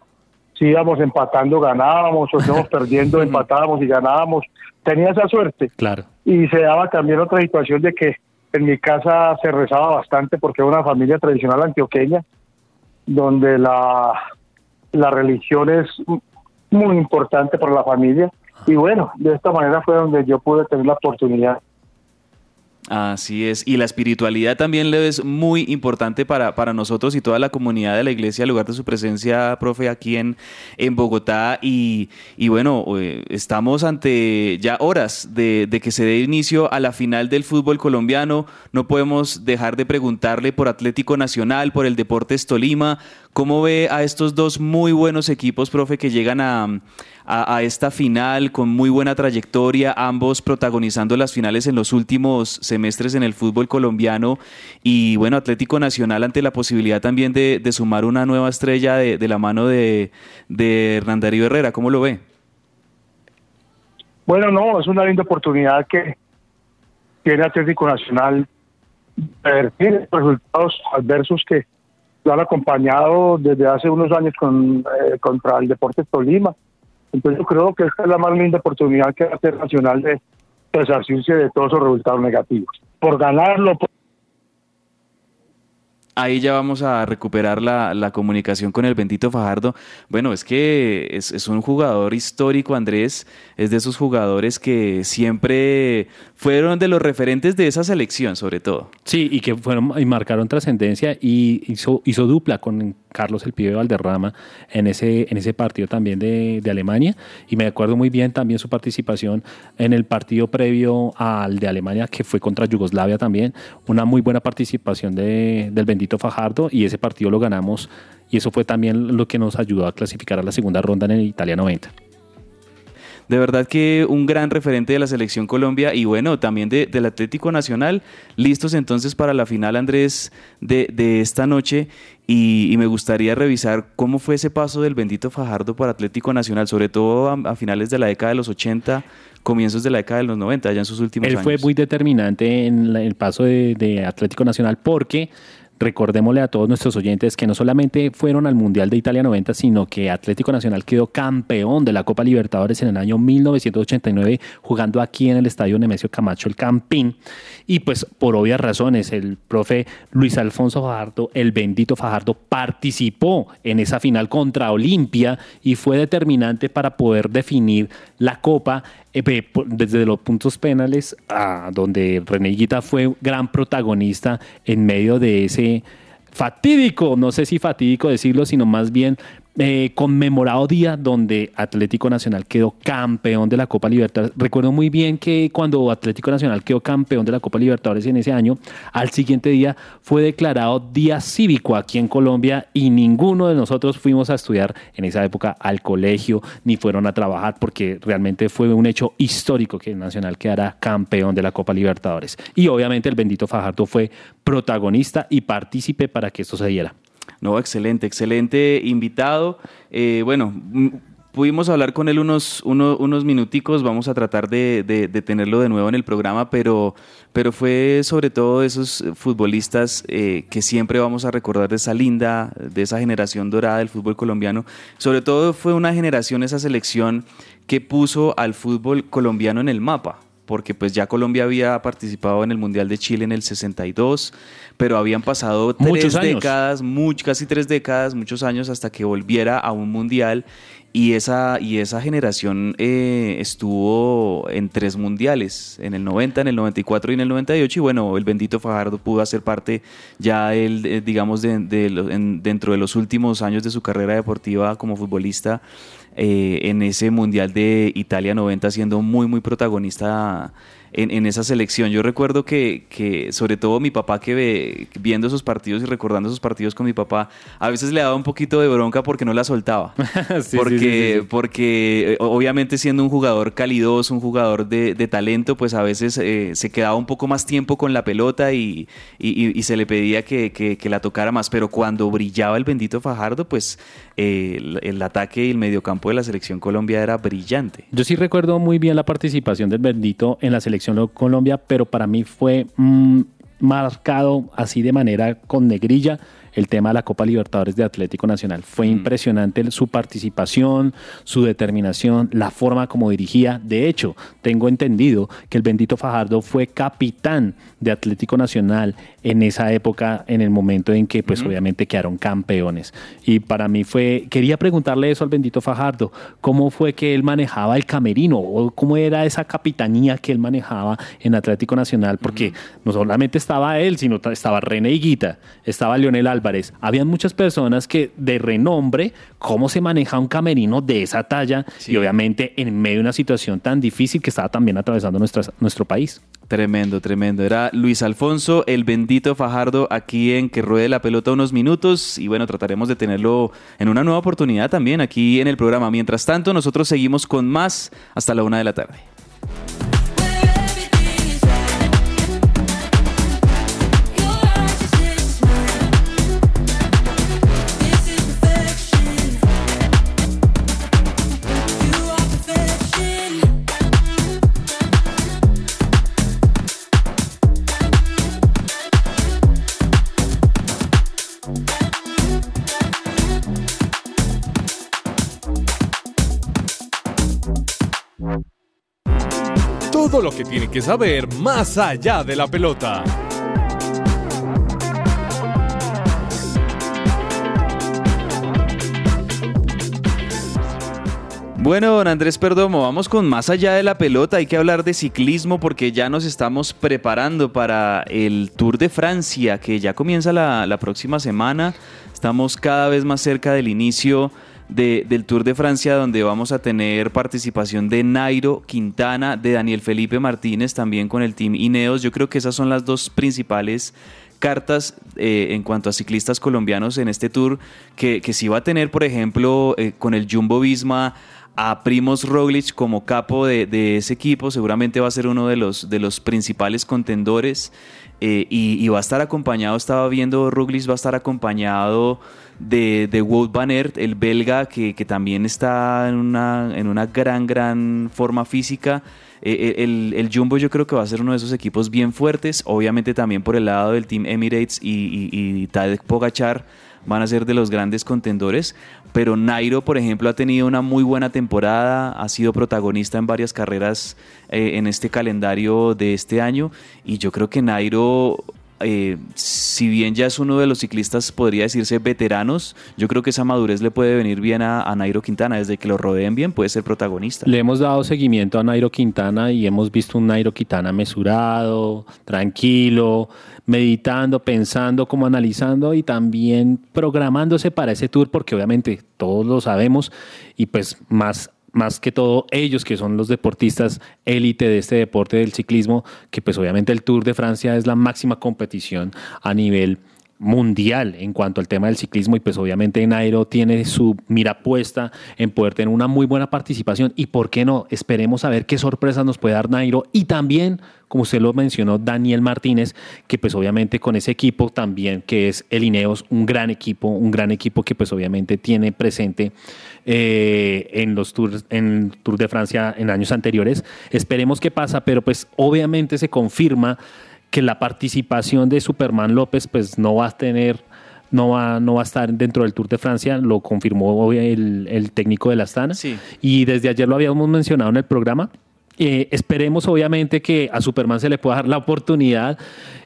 Speaker 10: si íbamos empatando, ganábamos, o íbamos perdiendo, empatábamos y ganábamos. Tenía esa suerte.
Speaker 7: Claro.
Speaker 10: Y se daba también otra situación de que en mi casa se rezaba bastante porque era una familia tradicional antioqueña, donde la, la religión es muy importante para la familia. Y bueno, de esta manera fue donde yo pude tener la oportunidad
Speaker 6: Así es, y la espiritualidad también le es muy importante para, para nosotros y toda la comunidad de la iglesia, al lugar de su presencia, profe, aquí en, en Bogotá. Y, y bueno, eh, estamos ante ya horas de, de que se dé inicio a la final del fútbol colombiano. No podemos dejar de preguntarle por Atlético Nacional, por el Deportes Tolima. ¿Cómo ve a estos dos muy buenos equipos, profe, que llegan a, a, esta final con muy buena trayectoria, ambos protagonizando las finales en los últimos semestres en el fútbol colombiano? Y bueno, Atlético Nacional ante la posibilidad también de, sumar una nueva estrella de, la mano de, de Hernán Darío Herrera. ¿Cómo lo ve?
Speaker 10: Bueno, no, es una linda oportunidad que tiene Atlético Nacional revertir resultados adversos que lo han acompañado desde hace unos años con, eh, contra el Deportes Tolima. Entonces yo creo que esta es la más linda oportunidad que va a tener Nacional de resarcirse de todos esos resultados negativos. Por ganarlo, por
Speaker 6: Ahí ya vamos a recuperar la, la comunicación con el bendito Fajardo. Bueno, es que es, es un jugador histórico, Andrés. Es de esos jugadores que siempre fueron de los referentes de esa selección, sobre todo.
Speaker 7: Sí, y que fueron y marcaron trascendencia y hizo, hizo dupla con Carlos el Pibe Valderrama en ese, en ese partido también de, de Alemania. Y me acuerdo muy bien también su participación en el partido previo al de Alemania, que fue contra Yugoslavia también. Una muy buena participación de, del bendito Fajardo y ese partido lo ganamos. Y eso fue también lo que nos ayudó a clasificar a la segunda ronda en el Italia 90.
Speaker 6: De verdad que un gran referente de la selección Colombia y bueno, también de- del Atlético Nacional. Listos entonces para la final, Andrés, de, de esta noche. Y, y me gustaría revisar cómo fue ese paso del bendito Fajardo para Atlético Nacional, sobre todo a, a finales de la década de los 80, comienzos de la década de los 90, ya en sus últimos
Speaker 7: Él
Speaker 6: años.
Speaker 7: fue muy determinante en la- el paso de, de Atlético Nacional porque recordémosle a todos nuestros oyentes que no solamente fueron al Mundial de Italia 90, sino que Atlético Nacional quedó campeón de la Copa Libertadores en el año 1989 jugando aquí en el Estadio Nemesio Camacho, el Campín. Y pues por obvias razones, el profe Luis Alfonso Fajardo, el bendito Fajardo, participó en esa final contra Olimpia y fue determinante para poder definir la Copa desde los puntos penales a donde René Higuita fue gran protagonista en medio de ese fatídico, no sé si fatídico decirlo, sino más bien eh, conmemorado día donde Atlético Nacional quedó campeón de la Copa Libertadores. Recuerdo muy bien que cuando Atlético Nacional quedó campeón de la Copa Libertadores en ese año, al siguiente día fue declarado día cívico aquí en Colombia y ninguno de nosotros fuimos a estudiar en esa época al colegio ni fueron a trabajar porque realmente fue un hecho histórico que Nacional quedara campeón de la Copa Libertadores. Y obviamente el bendito Fajardo fue protagonista y partícipe para que esto se diera.
Speaker 6: No, excelente, excelente invitado. Eh, bueno, mm, pudimos hablar con él unos, uno- unos minuticos, vamos a tratar de, de- tenerlo de nuevo en el programa, pero, pero fue sobre todo esos futbolistas eh, que siempre vamos a recordar de esa linda, de esa generación dorada del fútbol colombiano. Sobre todo fue una generación, esa selección que puso al fútbol colombiano en el mapa porque pues ya Colombia había participado en el Mundial de Chile en el 62, pero habían pasado tres
Speaker 7: años.
Speaker 6: décadas, much- casi tres décadas, muchos años hasta que volviera a un Mundial y esa, y esa generación eh, estuvo en tres mundiales, en el 90, en el 94 y en el 98 y bueno, el bendito Fajardo pudo hacer parte ya él, eh, digamos, de, de en- dentro de los últimos años de su carrera deportiva como futbolista eh, en ese Mundial de Italia 90 siendo muy, muy protagonista en, en esa selección. Yo recuerdo que, que sobre todo mi papá que ve, viendo esos partidos y recordando esos partidos con mi papá, a veces le daba un poquito de bronca porque no la soltaba.
Speaker 7: sí,
Speaker 6: porque,
Speaker 7: sí, sí, sí.
Speaker 6: porque eh, obviamente siendo un jugador calidoso, un jugador de, de talento, pues a veces eh, se quedaba un poco más tiempo con la pelota y, y- y- y se le pedía que, que- que la tocara más. Pero cuando brillaba el bendito Fajardo, pues el, ataque y el mediocampo de la selección Colombia era brillante.
Speaker 7: Yo sí recuerdo muy bien la participación del bendito en la selección Colombia, pero para mí fue mm, marcado así de manera con negrilla el tema de la Copa Libertadores de Atlético Nacional. Fue impresionante su participación, su determinación, la forma como dirigía. De hecho, tengo entendido que el bendito Fajardo fue capitán de Atlético Nacional en esa época, en el momento en que pues obviamente quedaron campeones. Y para mí fue, quería preguntarle eso al bendito Fajardo, ¿cómo fue que él manejaba el camerino o cómo era esa capitanía que él manejaba en Atlético Nacional? Porque no solamente estaba él, sino ta- estaba René Higuita, estaba Leonel Álvarez, habían muchas personas que de renombre, cómo se maneja un camerino de esa talla y obviamente en medio de una situación tan difícil que estaba también atravesando nuestra- nuestro país.
Speaker 6: Tremendo, tremendo. Era Luis Alfonso, el bendito Fajardo, aquí en Que Ruede la Pelota unos minutos. Y bueno, trataremos de tenerlo en una nueva oportunidad también aquí en el programa. Mientras tanto, nosotros seguimos con más hasta la una de la tarde.
Speaker 11: Lo que tiene que saber más allá de la pelota.
Speaker 6: Bueno, don Andrés Perdomo, vamos con más allá de la pelota. Hay que hablar de ciclismo porque ya nos estamos preparando para el Tour de Francia, que ya comienza la próxima semana. Estamos cada vez más cerca del inicio de- del Tour de Francia, donde vamos a tener participación de Nairo Quintana, de Daniel Felipe Martínez, también con el Team Ineos. Yo creo que esas son las dos principales cartas eh, en cuanto a ciclistas colombianos en este tour que, que sí va a tener, por ejemplo, eh, con el Jumbo Visma a Primos Roglic como capo de, de ese equipo, seguramente va a ser uno de los, de los principales contendores eh, y, y va a estar acompañado, estaba viendo, Roglic va a estar acompañado de, de Wout van Aert, el belga, que, que también está en una, en una gran, gran forma física. Eh, el, el Jumbo yo creo que va a ser uno de esos equipos bien fuertes, obviamente también por el lado del Team Emirates y, y, Tadej Pogachar van a ser de los grandes contendores, pero Nairo, por ejemplo, ha tenido una muy buena temporada, ha sido protagonista en varias carreras eh, en este calendario de este año y yo creo que Nairo eh, si bien ya es uno de los ciclistas, podría decirse veteranos, yo creo que esa madurez le puede venir bien a, a Nairo Quintana. Desde que lo rodeen bien, puede ser protagonista.
Speaker 7: Le hemos dado seguimiento a Nairo Quintana y hemos visto un Nairo Quintana mesurado, tranquilo, meditando, pensando, como analizando y también programándose para ese tour, porque obviamente todos lo sabemos y pues más más que todo ellos que son los deportistas élite de este deporte del ciclismo, que pues obviamente el Tour de Francia es la máxima competición a nivel mundial en cuanto al tema del ciclismo y pues obviamente Nairo tiene su mira puesta en poder tener una muy buena participación y por qué no, esperemos a ver qué sorpresas nos puede dar Nairo y también, como usted lo mencionó, Daniel Martínez, que pues obviamente con ese equipo también que es el Ineos, un gran equipo, un gran equipo que pues obviamente tiene presente eh, en los tours, en el Tour de Francia en años anteriores. Esperemos qué pasa, pero pues obviamente se confirma que la participación de Superman López pues no va a tener no va, no va a estar dentro del Tour de Francia, lo confirmó el, el técnico de la Astana.
Speaker 6: Sí.
Speaker 7: Y desde ayer lo habíamos mencionado en el programa. Eh, esperemos obviamente que a Superman se le pueda dar la oportunidad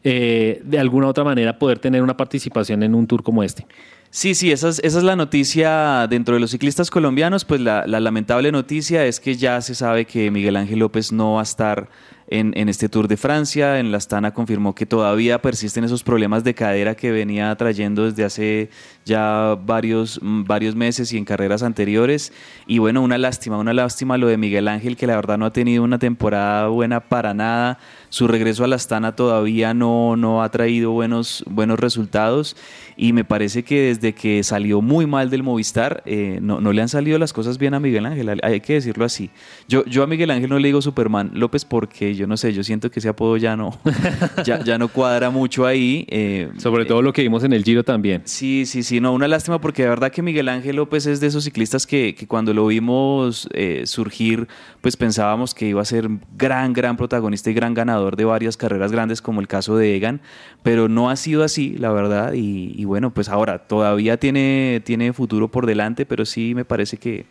Speaker 7: eh, de alguna u otra manera poder tener una participación en un tour como este.
Speaker 6: Sí, sí, esa es, esa es la noticia dentro de los ciclistas colombianos. Pues la, la lamentable noticia es que ya se sabe que Miguel Ángel López no va a estar en, este Tour de Francia. En la Astana confirmó que todavía persisten esos problemas de cadera que venía trayendo desde hace ya varios, mm, varios meses y en carreras anteriores. Y bueno, una lástima, una lástima lo de Miguel Ángel, que la verdad no ha tenido una temporada buena para nada. Su regreso a la Astana todavía no, no ha traído buenos, buenos resultados. Y me parece que desde que salió muy mal del Movistar, eh, no, no le han salido las cosas bien a Miguel Ángel, hay- que decirlo así. Yo, yo a Miguel Ángel no le digo Superman López porque yo no sé, yo siento que ese apodo ya no, ya, ya no cuadra mucho ahí. eh,
Speaker 7: Sobre todo lo que vimos en el Giro también.
Speaker 6: Sí, sí, sí, no, una lástima porque de verdad que Miguel Ángel López es de esos ciclistas que, que cuando lo vimos eh, surgir, pues pensábamos que iba a ser gran, gran protagonista y gran ganador de varias carreras grandes como el caso de Egan, pero no ha sido así, la verdad, y, y bueno, pues ahora todavía tiene, tiene futuro por delante, pero sí me parece que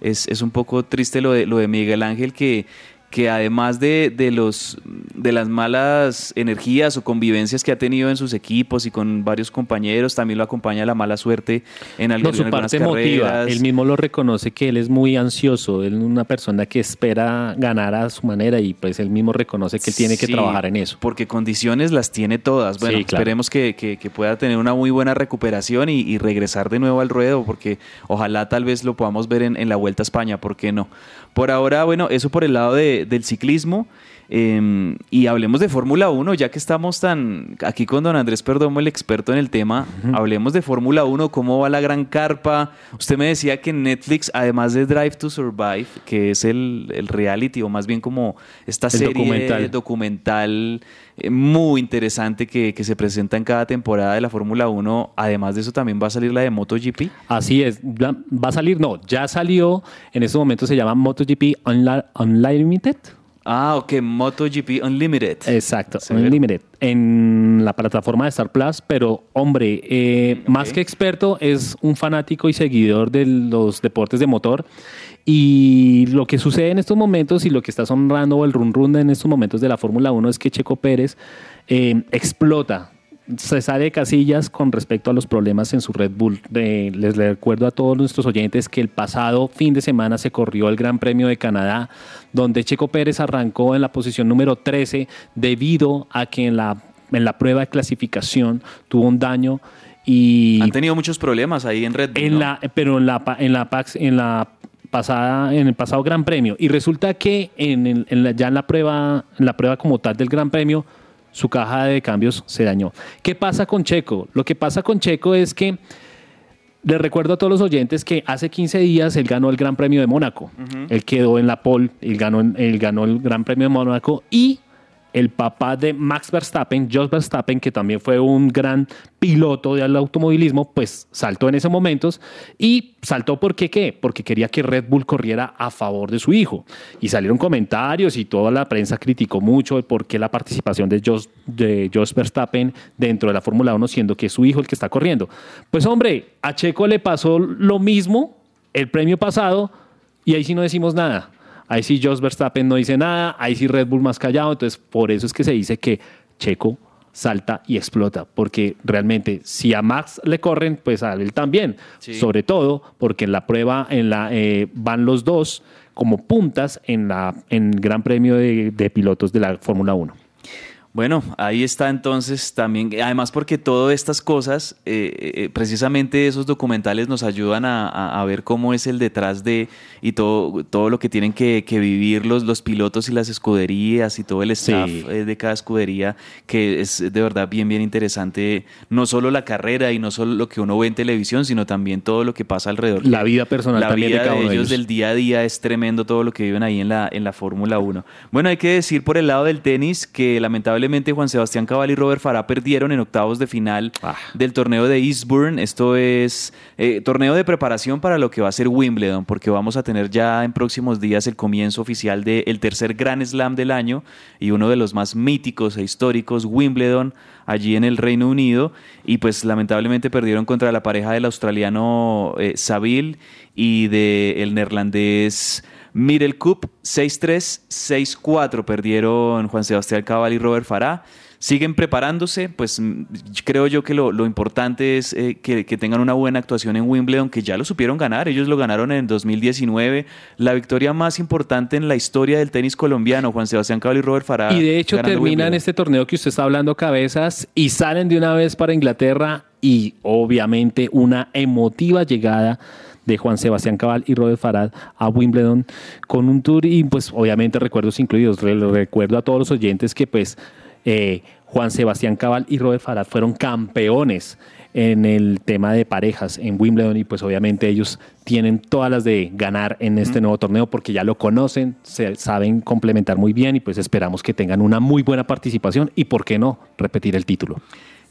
Speaker 6: es, es un poco triste lo de, lo de Miguel Ángel que que además de, de los, de las malas energías o convivencias que ha tenido en sus equipos y con varios compañeros, también lo acompaña la mala suerte en, alg-
Speaker 7: No,
Speaker 6: en
Speaker 7: su
Speaker 6: algunas
Speaker 7: parte emotiva.
Speaker 6: carreras.
Speaker 7: Él mismo lo reconoce que él es muy ansioso. Él es una persona que espera ganar a su manera y pues él mismo reconoce que él tiene que trabajar en eso.
Speaker 6: Porque condiciones las tiene todas. Bueno,
Speaker 7: Sí, claro.
Speaker 6: esperemos que, que- que pueda tener una muy buena recuperación y, y regresar de nuevo al ruedo, porque ojalá tal vez lo podamos ver en, en la Vuelta a España, ¿por qué no? Por ahora, bueno, eso por el lado de- del ciclismo. Eh, y hablemos de Fórmula 1, ya que estamos tan aquí con don Andrés Perdomo, el experto en el tema. Hablemos de Fórmula 1, cómo va la gran carpa. Usted me decía que Netflix, además de Drive to Survive, que es el, el reality, o más bien como esta
Speaker 7: El
Speaker 6: serie
Speaker 7: documental.
Speaker 6: documental eh, muy interesante que, que se presenta en cada temporada de la Fórmula 1. Además de eso, también va a salir la de MotoGP.
Speaker 7: Así es, va a salir, no, ya salió, en este momento se llama MotoGP Unli- Unlimited.
Speaker 6: Ah, ok, MotoGP Unlimited.
Speaker 7: Exacto,
Speaker 6: Severo.
Speaker 7: Unlimited, en la plataforma de Star Plus, pero hombre, eh, más que experto, es un fanático y seguidor de los deportes de motor. Y lo que sucede en estos momentos y lo que está sonando el run run en estos momentos de la Fórmula 1 es que Checo Pérez eh, explota. Se sale de casillas con respecto a los problemas en su Red Bull. Eh, les recuerdo a todos nuestros oyentes que el pasado fin de semana se corrió el Gran Premio de Canadá, donde Checo Pérez arrancó en la posición número 13 debido a que en la, en la prueba de clasificación tuvo un daño y
Speaker 6: Han tenido muchos problemas ahí en Red Bull.
Speaker 7: en
Speaker 6: ¿no?
Speaker 7: la, pero en la, en la Pax, en la pasada, en el pasado Gran Premio. Y resulta que en en la- ya en la prueba, en la prueba como tal del Gran Premio, su caja de cambios se dañó. ¿Qué pasa con Checo? Lo que pasa con Checo es que les recuerdo a todos los oyentes que hace 15 días él ganó el Gran Premio de Mónaco. Él quedó en la pole, él ganó, él ganó el Gran Premio de Mónaco y el papá de Max Verstappen, Jos Verstappen, que también fue un gran piloto del automovilismo, pues saltó en esos momentos y saltó porque qué? Porque quería que Red Bull corriera a favor de su hijo. Y salieron comentarios y toda la prensa criticó mucho el por qué la participación de Jos, de Jos Verstappen dentro de la Fórmula 1, siendo que es su hijo el que está corriendo. Pues hombre, a Checo le pasó lo mismo el premio pasado y ahí sí no decimos nada. Ahí sí Jos Verstappen no dice nada, ahí sí Red Bull más callado, entonces por eso es que se dice que Checo salta y explota, porque realmente si a Max le corren, pues a él también,
Speaker 6: Sí.
Speaker 7: sobre todo porque en la prueba en la, eh, van los dos como puntas en la en Gran Premio de, de pilotos de la Fórmula 1.
Speaker 6: Bueno, ahí está entonces también, además porque todas estas cosas, eh, eh, precisamente esos documentales nos ayudan a, a- a ver cómo es el detrás de y todo, todo lo que tienen que, que vivir los, los pilotos y las escuderías y todo el staff
Speaker 7: Sí.
Speaker 6: eh, de cada escudería, que es de verdad bien, bien interesante, no solo la carrera y no solo lo que uno ve en televisión, sino también todo lo que pasa alrededor.
Speaker 7: La vida personal
Speaker 6: la
Speaker 7: también de
Speaker 6: vida
Speaker 7: cada uno de
Speaker 6: ellos
Speaker 7: ellos.
Speaker 6: del día a día es tremendo todo lo que viven ahí en la, en la Fórmula 1. Bueno, hay que decir por el lado del tenis que lamentablemente Juan Sebastián Cabal y Robert Farah perdieron en octavos de final
Speaker 7: Ah.
Speaker 6: del torneo de Eastbourne. Esto es eh, torneo de preparación para lo que va a ser Wimbledon, porque vamos a tener ya en próximos días el comienzo oficial del tercer Grand Slam del año y uno de los más míticos e históricos, Wimbledon, allí en el Reino Unido. Y pues lamentablemente perdieron contra la pareja del australiano eh, Saville y del neerlandés Middle Cup 6-3, 6-4 perdieron Juan Sebastián Cabal y Robert Farah. Siguen preparándose, pues mm, creo yo que lo, lo importante es eh, que, que tengan una buena actuación en Wimbledon, que ya lo supieron ganar, ellos lo ganaron en 2019, la victoria más importante en la historia del tenis colombiano, Juan Sebastián Cabal y Robert Farah.
Speaker 7: Y de hecho terminan
Speaker 6: Wimbledon.
Speaker 7: este torneo que usted está hablando cabezas y salen de una vez para Inglaterra y obviamente una emotiva llegada de Juan Sebastián Cabal y Robert Farad a Wimbledon con un tour y pues obviamente recuerdos incluidos. Re- recuerdo a todos los oyentes que pues eh, Juan Sebastián Cabal y Robert Farad fueron campeones en el tema de parejas en Wimbledon y pues obviamente ellos tienen todas las de ganar en este nuevo torneo porque ya lo conocen, se saben complementar muy bien y pues esperamos que tengan una muy buena participación y por qué no repetir el título.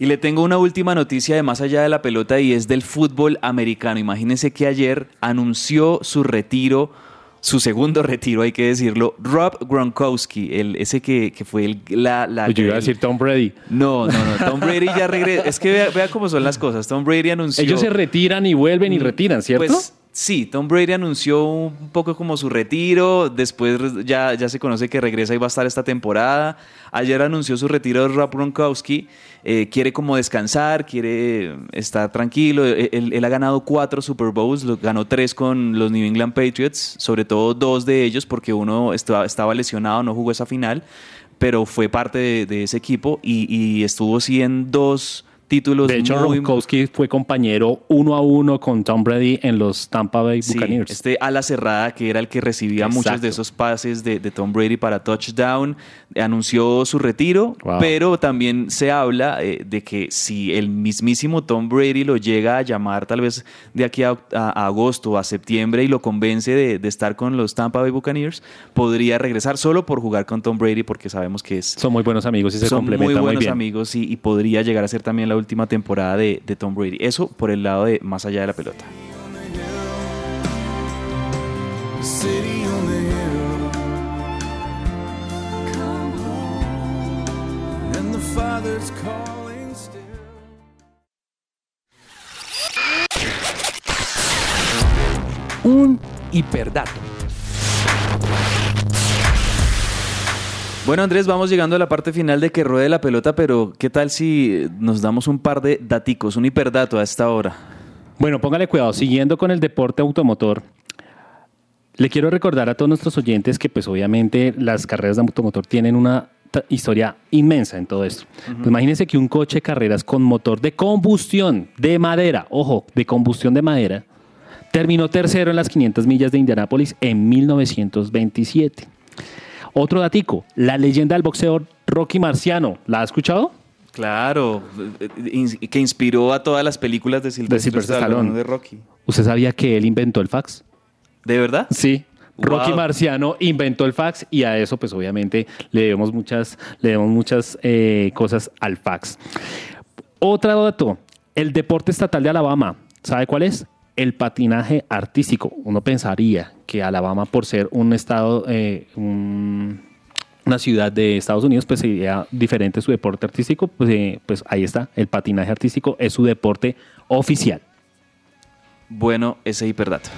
Speaker 6: Y le tengo una última noticia de más allá de la pelota y es del fútbol americano. Imagínense que ayer anunció su retiro, su segundo retiro, hay que decirlo, Rob Gronkowski, el, ese que, que fue el, la... la
Speaker 7: Pues yo iba a decir Tom Brady.
Speaker 6: No, no, no, Tom Brady ya regresa. Es que vea, vea cómo son las cosas. Tom Brady anunció...
Speaker 7: Ellos se retiran y vuelven y retiran, ¿cierto?
Speaker 6: Pues sí, Tom Brady anunció un poco como su retiro, después ya, ya se conoce que regresa y va a estar esta temporada. Ayer anunció su retiro de Rob Gronkowski, eh, quiere como descansar, quiere estar tranquilo. Él, él- ha ganado cuatro Super Bowls, ganó tres con los New England Patriots, sobre todo dos de ellos porque uno estaba, lesionado, no jugó esa final, pero fue parte de, de ese equipo y, y estuvo sí en dos títulos
Speaker 7: De hecho,
Speaker 6: muy,
Speaker 7: fue compañero uno a uno con Tom Brady en los Tampa Bay
Speaker 6: Sí,
Speaker 7: Buccaneers.
Speaker 6: este ala cerrada que era el que recibía muchos de esos pases de, de Tom Brady para touchdown, anunció su retiro,
Speaker 7: Wow.
Speaker 6: pero también se habla eh, de que si el mismísimo Tom Brady lo llega a llamar tal vez de aquí a, a- a agosto o a septiembre y lo convence de, de estar con los Tampa Bay Buccaneers, podría regresar solo por jugar con Tom Brady porque sabemos que es...
Speaker 7: Son muy buenos amigos y se
Speaker 6: son
Speaker 7: complementan
Speaker 6: muy
Speaker 7: muy,
Speaker 6: buenos
Speaker 7: bien.
Speaker 6: amigos y, y podría llegar a ser también la última temporada de, de Tom Brady. Eso por el lado de más allá de la pelota.
Speaker 12: Father's calling still.
Speaker 13: Un hiperdato.
Speaker 6: Bueno, Andrés, vamos llegando a la parte final de que ruede la pelota, pero ¿qué tal si nos damos un par de daticos, un hiperdato a esta hora?
Speaker 7: Bueno, póngale cuidado. Siguiendo con el deporte automotor, le quiero recordar a todos nuestros oyentes que, pues, obviamente, las carreras de automotor tienen una historia inmensa en todo esto. Pues, imagínense que un coche de carreras con motor de combustión de madera, ojo, de combustión de madera, terminó tercero en las 500 millas de Indianápolis en 1927. Otro datico, la leyenda del boxeo Rocky Marciano, ¿la ha escuchado?
Speaker 6: Claro, eh, eh, que inspiró a todas las películas de Silvestre,
Speaker 7: Sylvester
Speaker 6: Stallone,
Speaker 7: Stallone.
Speaker 6: de Rocky.
Speaker 7: ¿Usted sabía que él inventó el fax?
Speaker 6: ¿De verdad?
Speaker 7: Sí.
Speaker 6: Wow.
Speaker 7: Rocky Marciano inventó el fax y a eso, pues obviamente, le debemos muchas, le debemos muchas eh, cosas al fax. Otro dato, el deporte estatal de Alabama, ¿sabe cuál es? El patinaje artístico. Uno pensaría que Alabama, por ser un estado, eh, un- una ciudad de Estados Unidos, pues sería diferente su deporte artístico. Pues, eh, pues ahí está, el patinaje artístico es su deporte oficial.
Speaker 6: Bueno, ese hiperdato.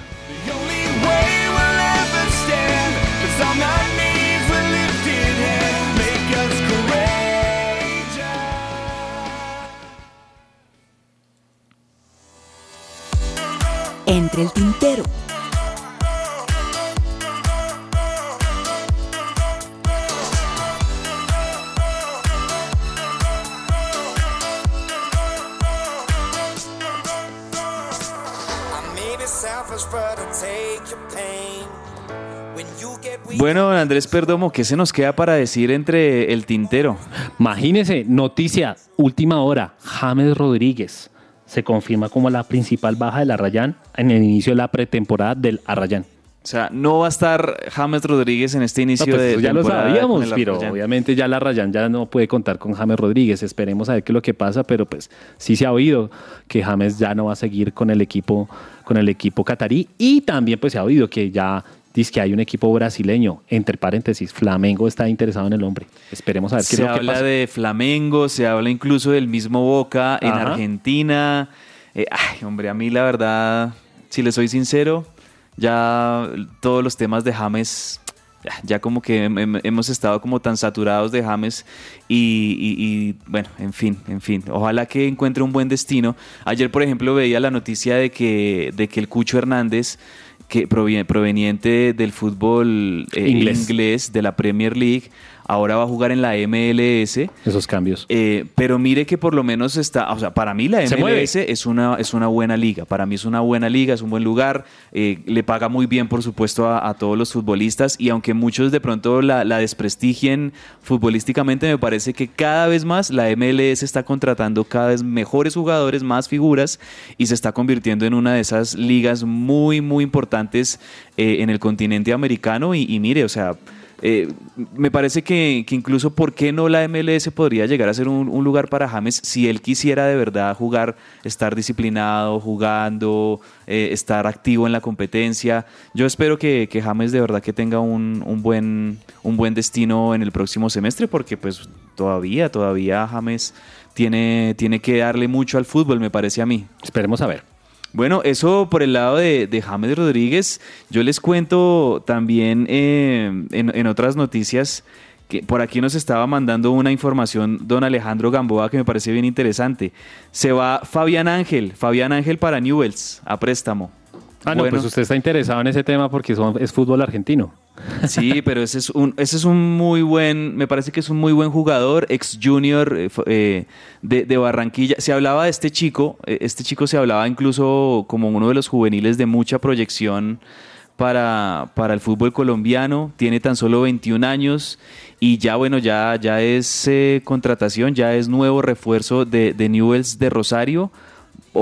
Speaker 5: You get weak,
Speaker 6: Bueno, don Andrés Perdomo, ¿qué se nos queda para decir entre el tintero?
Speaker 7: Imagínese, noticia, última hora, James Rodríguez se confirma como la principal baja de la Rayán en el inicio de la pretemporada del Arrayán.
Speaker 6: O sea, no va a estar James Rodríguez en este inicio
Speaker 7: No, pues
Speaker 6: de
Speaker 7: eso ya lo sabíamos, pero
Speaker 6: Arrayán.
Speaker 7: obviamente ya la Rayán ya no puede contar con James Rodríguez. Esperemos a ver qué es lo que pasa, pero pues sí se ha oído que James ya no va a seguir con el equipo, con el equipo catarí y también pues se ha oído que ya dice que hay un equipo brasileño, entre paréntesis, Flamengo está interesado en el hombre. Esperemos a ver qué
Speaker 6: Se
Speaker 7: es lo que
Speaker 6: habla
Speaker 7: pasa.
Speaker 6: de Flamengo, se habla incluso del mismo Boca en
Speaker 7: Ajá.
Speaker 6: Argentina. Eh, ay, hombre, a mí la verdad, si le soy sincero, ya todos los temas de James, ya, como que hem- hem- hemos estado como tan saturados de James y, y- y, bueno, en fin, en fin, ojalá que encuentre un buen destino. Ayer, por ejemplo, veía la noticia de que, de que el Cucho Hernández, que proveniente del fútbol eh,
Speaker 7: Inglés.
Speaker 6: inglés, de la Premier League, ahora va a jugar en la MLS.
Speaker 7: Esos cambios.
Speaker 6: Eh, pero mire que por lo menos está, o sea, para mí la. MLS es una, es una buena liga. Para mí es una buena liga, es un buen lugar. eh, le paga muy bien, por supuesto, a, a todos los futbolistas. Y aunque muchos de pronto la, la desprestigien futbolísticamente, me parece que cada vez más la MLS está contratando cada vez mejores jugadores, más figuras, y se está convirtiendo en una de esas ligas muy, muy importantes eh, en el continente americano. Y, y mire, o sea. Eh, me parece que, incluso por qué no la MLS podría llegar a ser un, lugar para James si él quisiera de verdad jugar, estar disciplinado, jugando, eh, estar activo en la competencia. Yo espero que, que James de verdad que tenga un, un buen, un buen destino en el próximo semestre porque pues todavía, todavía James tiene, tiene que darle mucho al fútbol, me parece a mí.
Speaker 7: Esperemos a ver.
Speaker 6: Bueno, eso por el lado de, de James Rodríguez. Yo les cuento también eh, en, en otras noticias que por aquí nos estaba mandando una información don Alejandro Gamboa que me parece bien interesante. Se va Fabián Ángel, Fabián Ángel para Newells a préstamo.
Speaker 7: Ah, no,
Speaker 6: Bueno.
Speaker 7: pues usted está interesado en ese tema porque son- es fútbol argentino.
Speaker 6: Sí, pero ese es un, ese es un muy buen, me parece que es un muy buen jugador, ex junior eh, eh, de, Barranquilla. Se hablaba de este chico, eh, este chico se hablaba incluso como uno de los juveniles de mucha proyección para, para el fútbol colombiano. Tiene tan solo 21 años y ya, bueno, ya, ya es contratación, ya es nuevo refuerzo de, de Newells de Rosario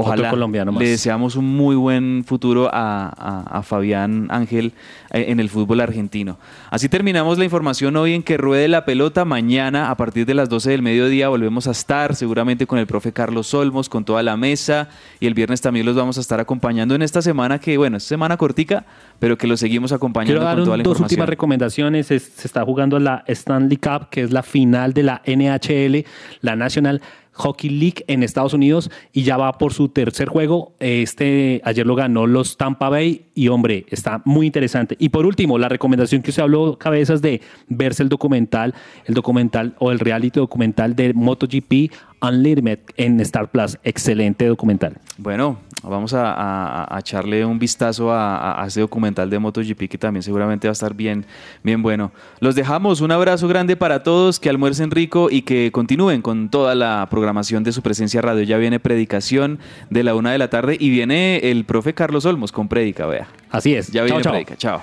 Speaker 6: Ojalá.
Speaker 7: colombiano más.
Speaker 6: Le deseamos un muy buen futuro a, a- a Fabián Ángel eh, en el fútbol argentino. Así terminamos la información hoy en que ruede la pelota. Mañana, a partir de las 12 del mediodía, volvemos a estar seguramente con el profe Carlos Olmos, con toda la mesa. Y el viernes también los vamos a estar acompañando en esta semana que, bueno, es semana cortica, pero que los seguimos acompañando
Speaker 7: Quiero dar
Speaker 6: con toda la
Speaker 7: dos
Speaker 6: información.
Speaker 7: últimas recomendaciones. Es- se está jugando la Stanley Cup, que es la final de la NHL, la National Hockey League en Estados Unidos, y ya va por su tercer juego. Este ayer lo ganó los Tampa Bay y hombre, está muy interesante. Y por último, la recomendación que usted habló, cabezas, de verse el documental, el documental o el reality documental de MotoGP Unlimited en Star Plus. Excelente documental.
Speaker 6: Bueno, vamos a, a- a echarle un vistazo a, a- ese documental de MotoGP que también seguramente va a estar bien, bien bueno. Los dejamos, un abrazo grande para todos, que almuercen rico y que continúen con toda la programación de su presencia radio. Ya viene predicación de la una de la tarde y viene el profe Carlos Olmos con prédica, vea.
Speaker 7: Así es.
Speaker 6: Ya
Speaker 7: Chao,
Speaker 6: viene
Speaker 7: chao.
Speaker 6: prédica, chao.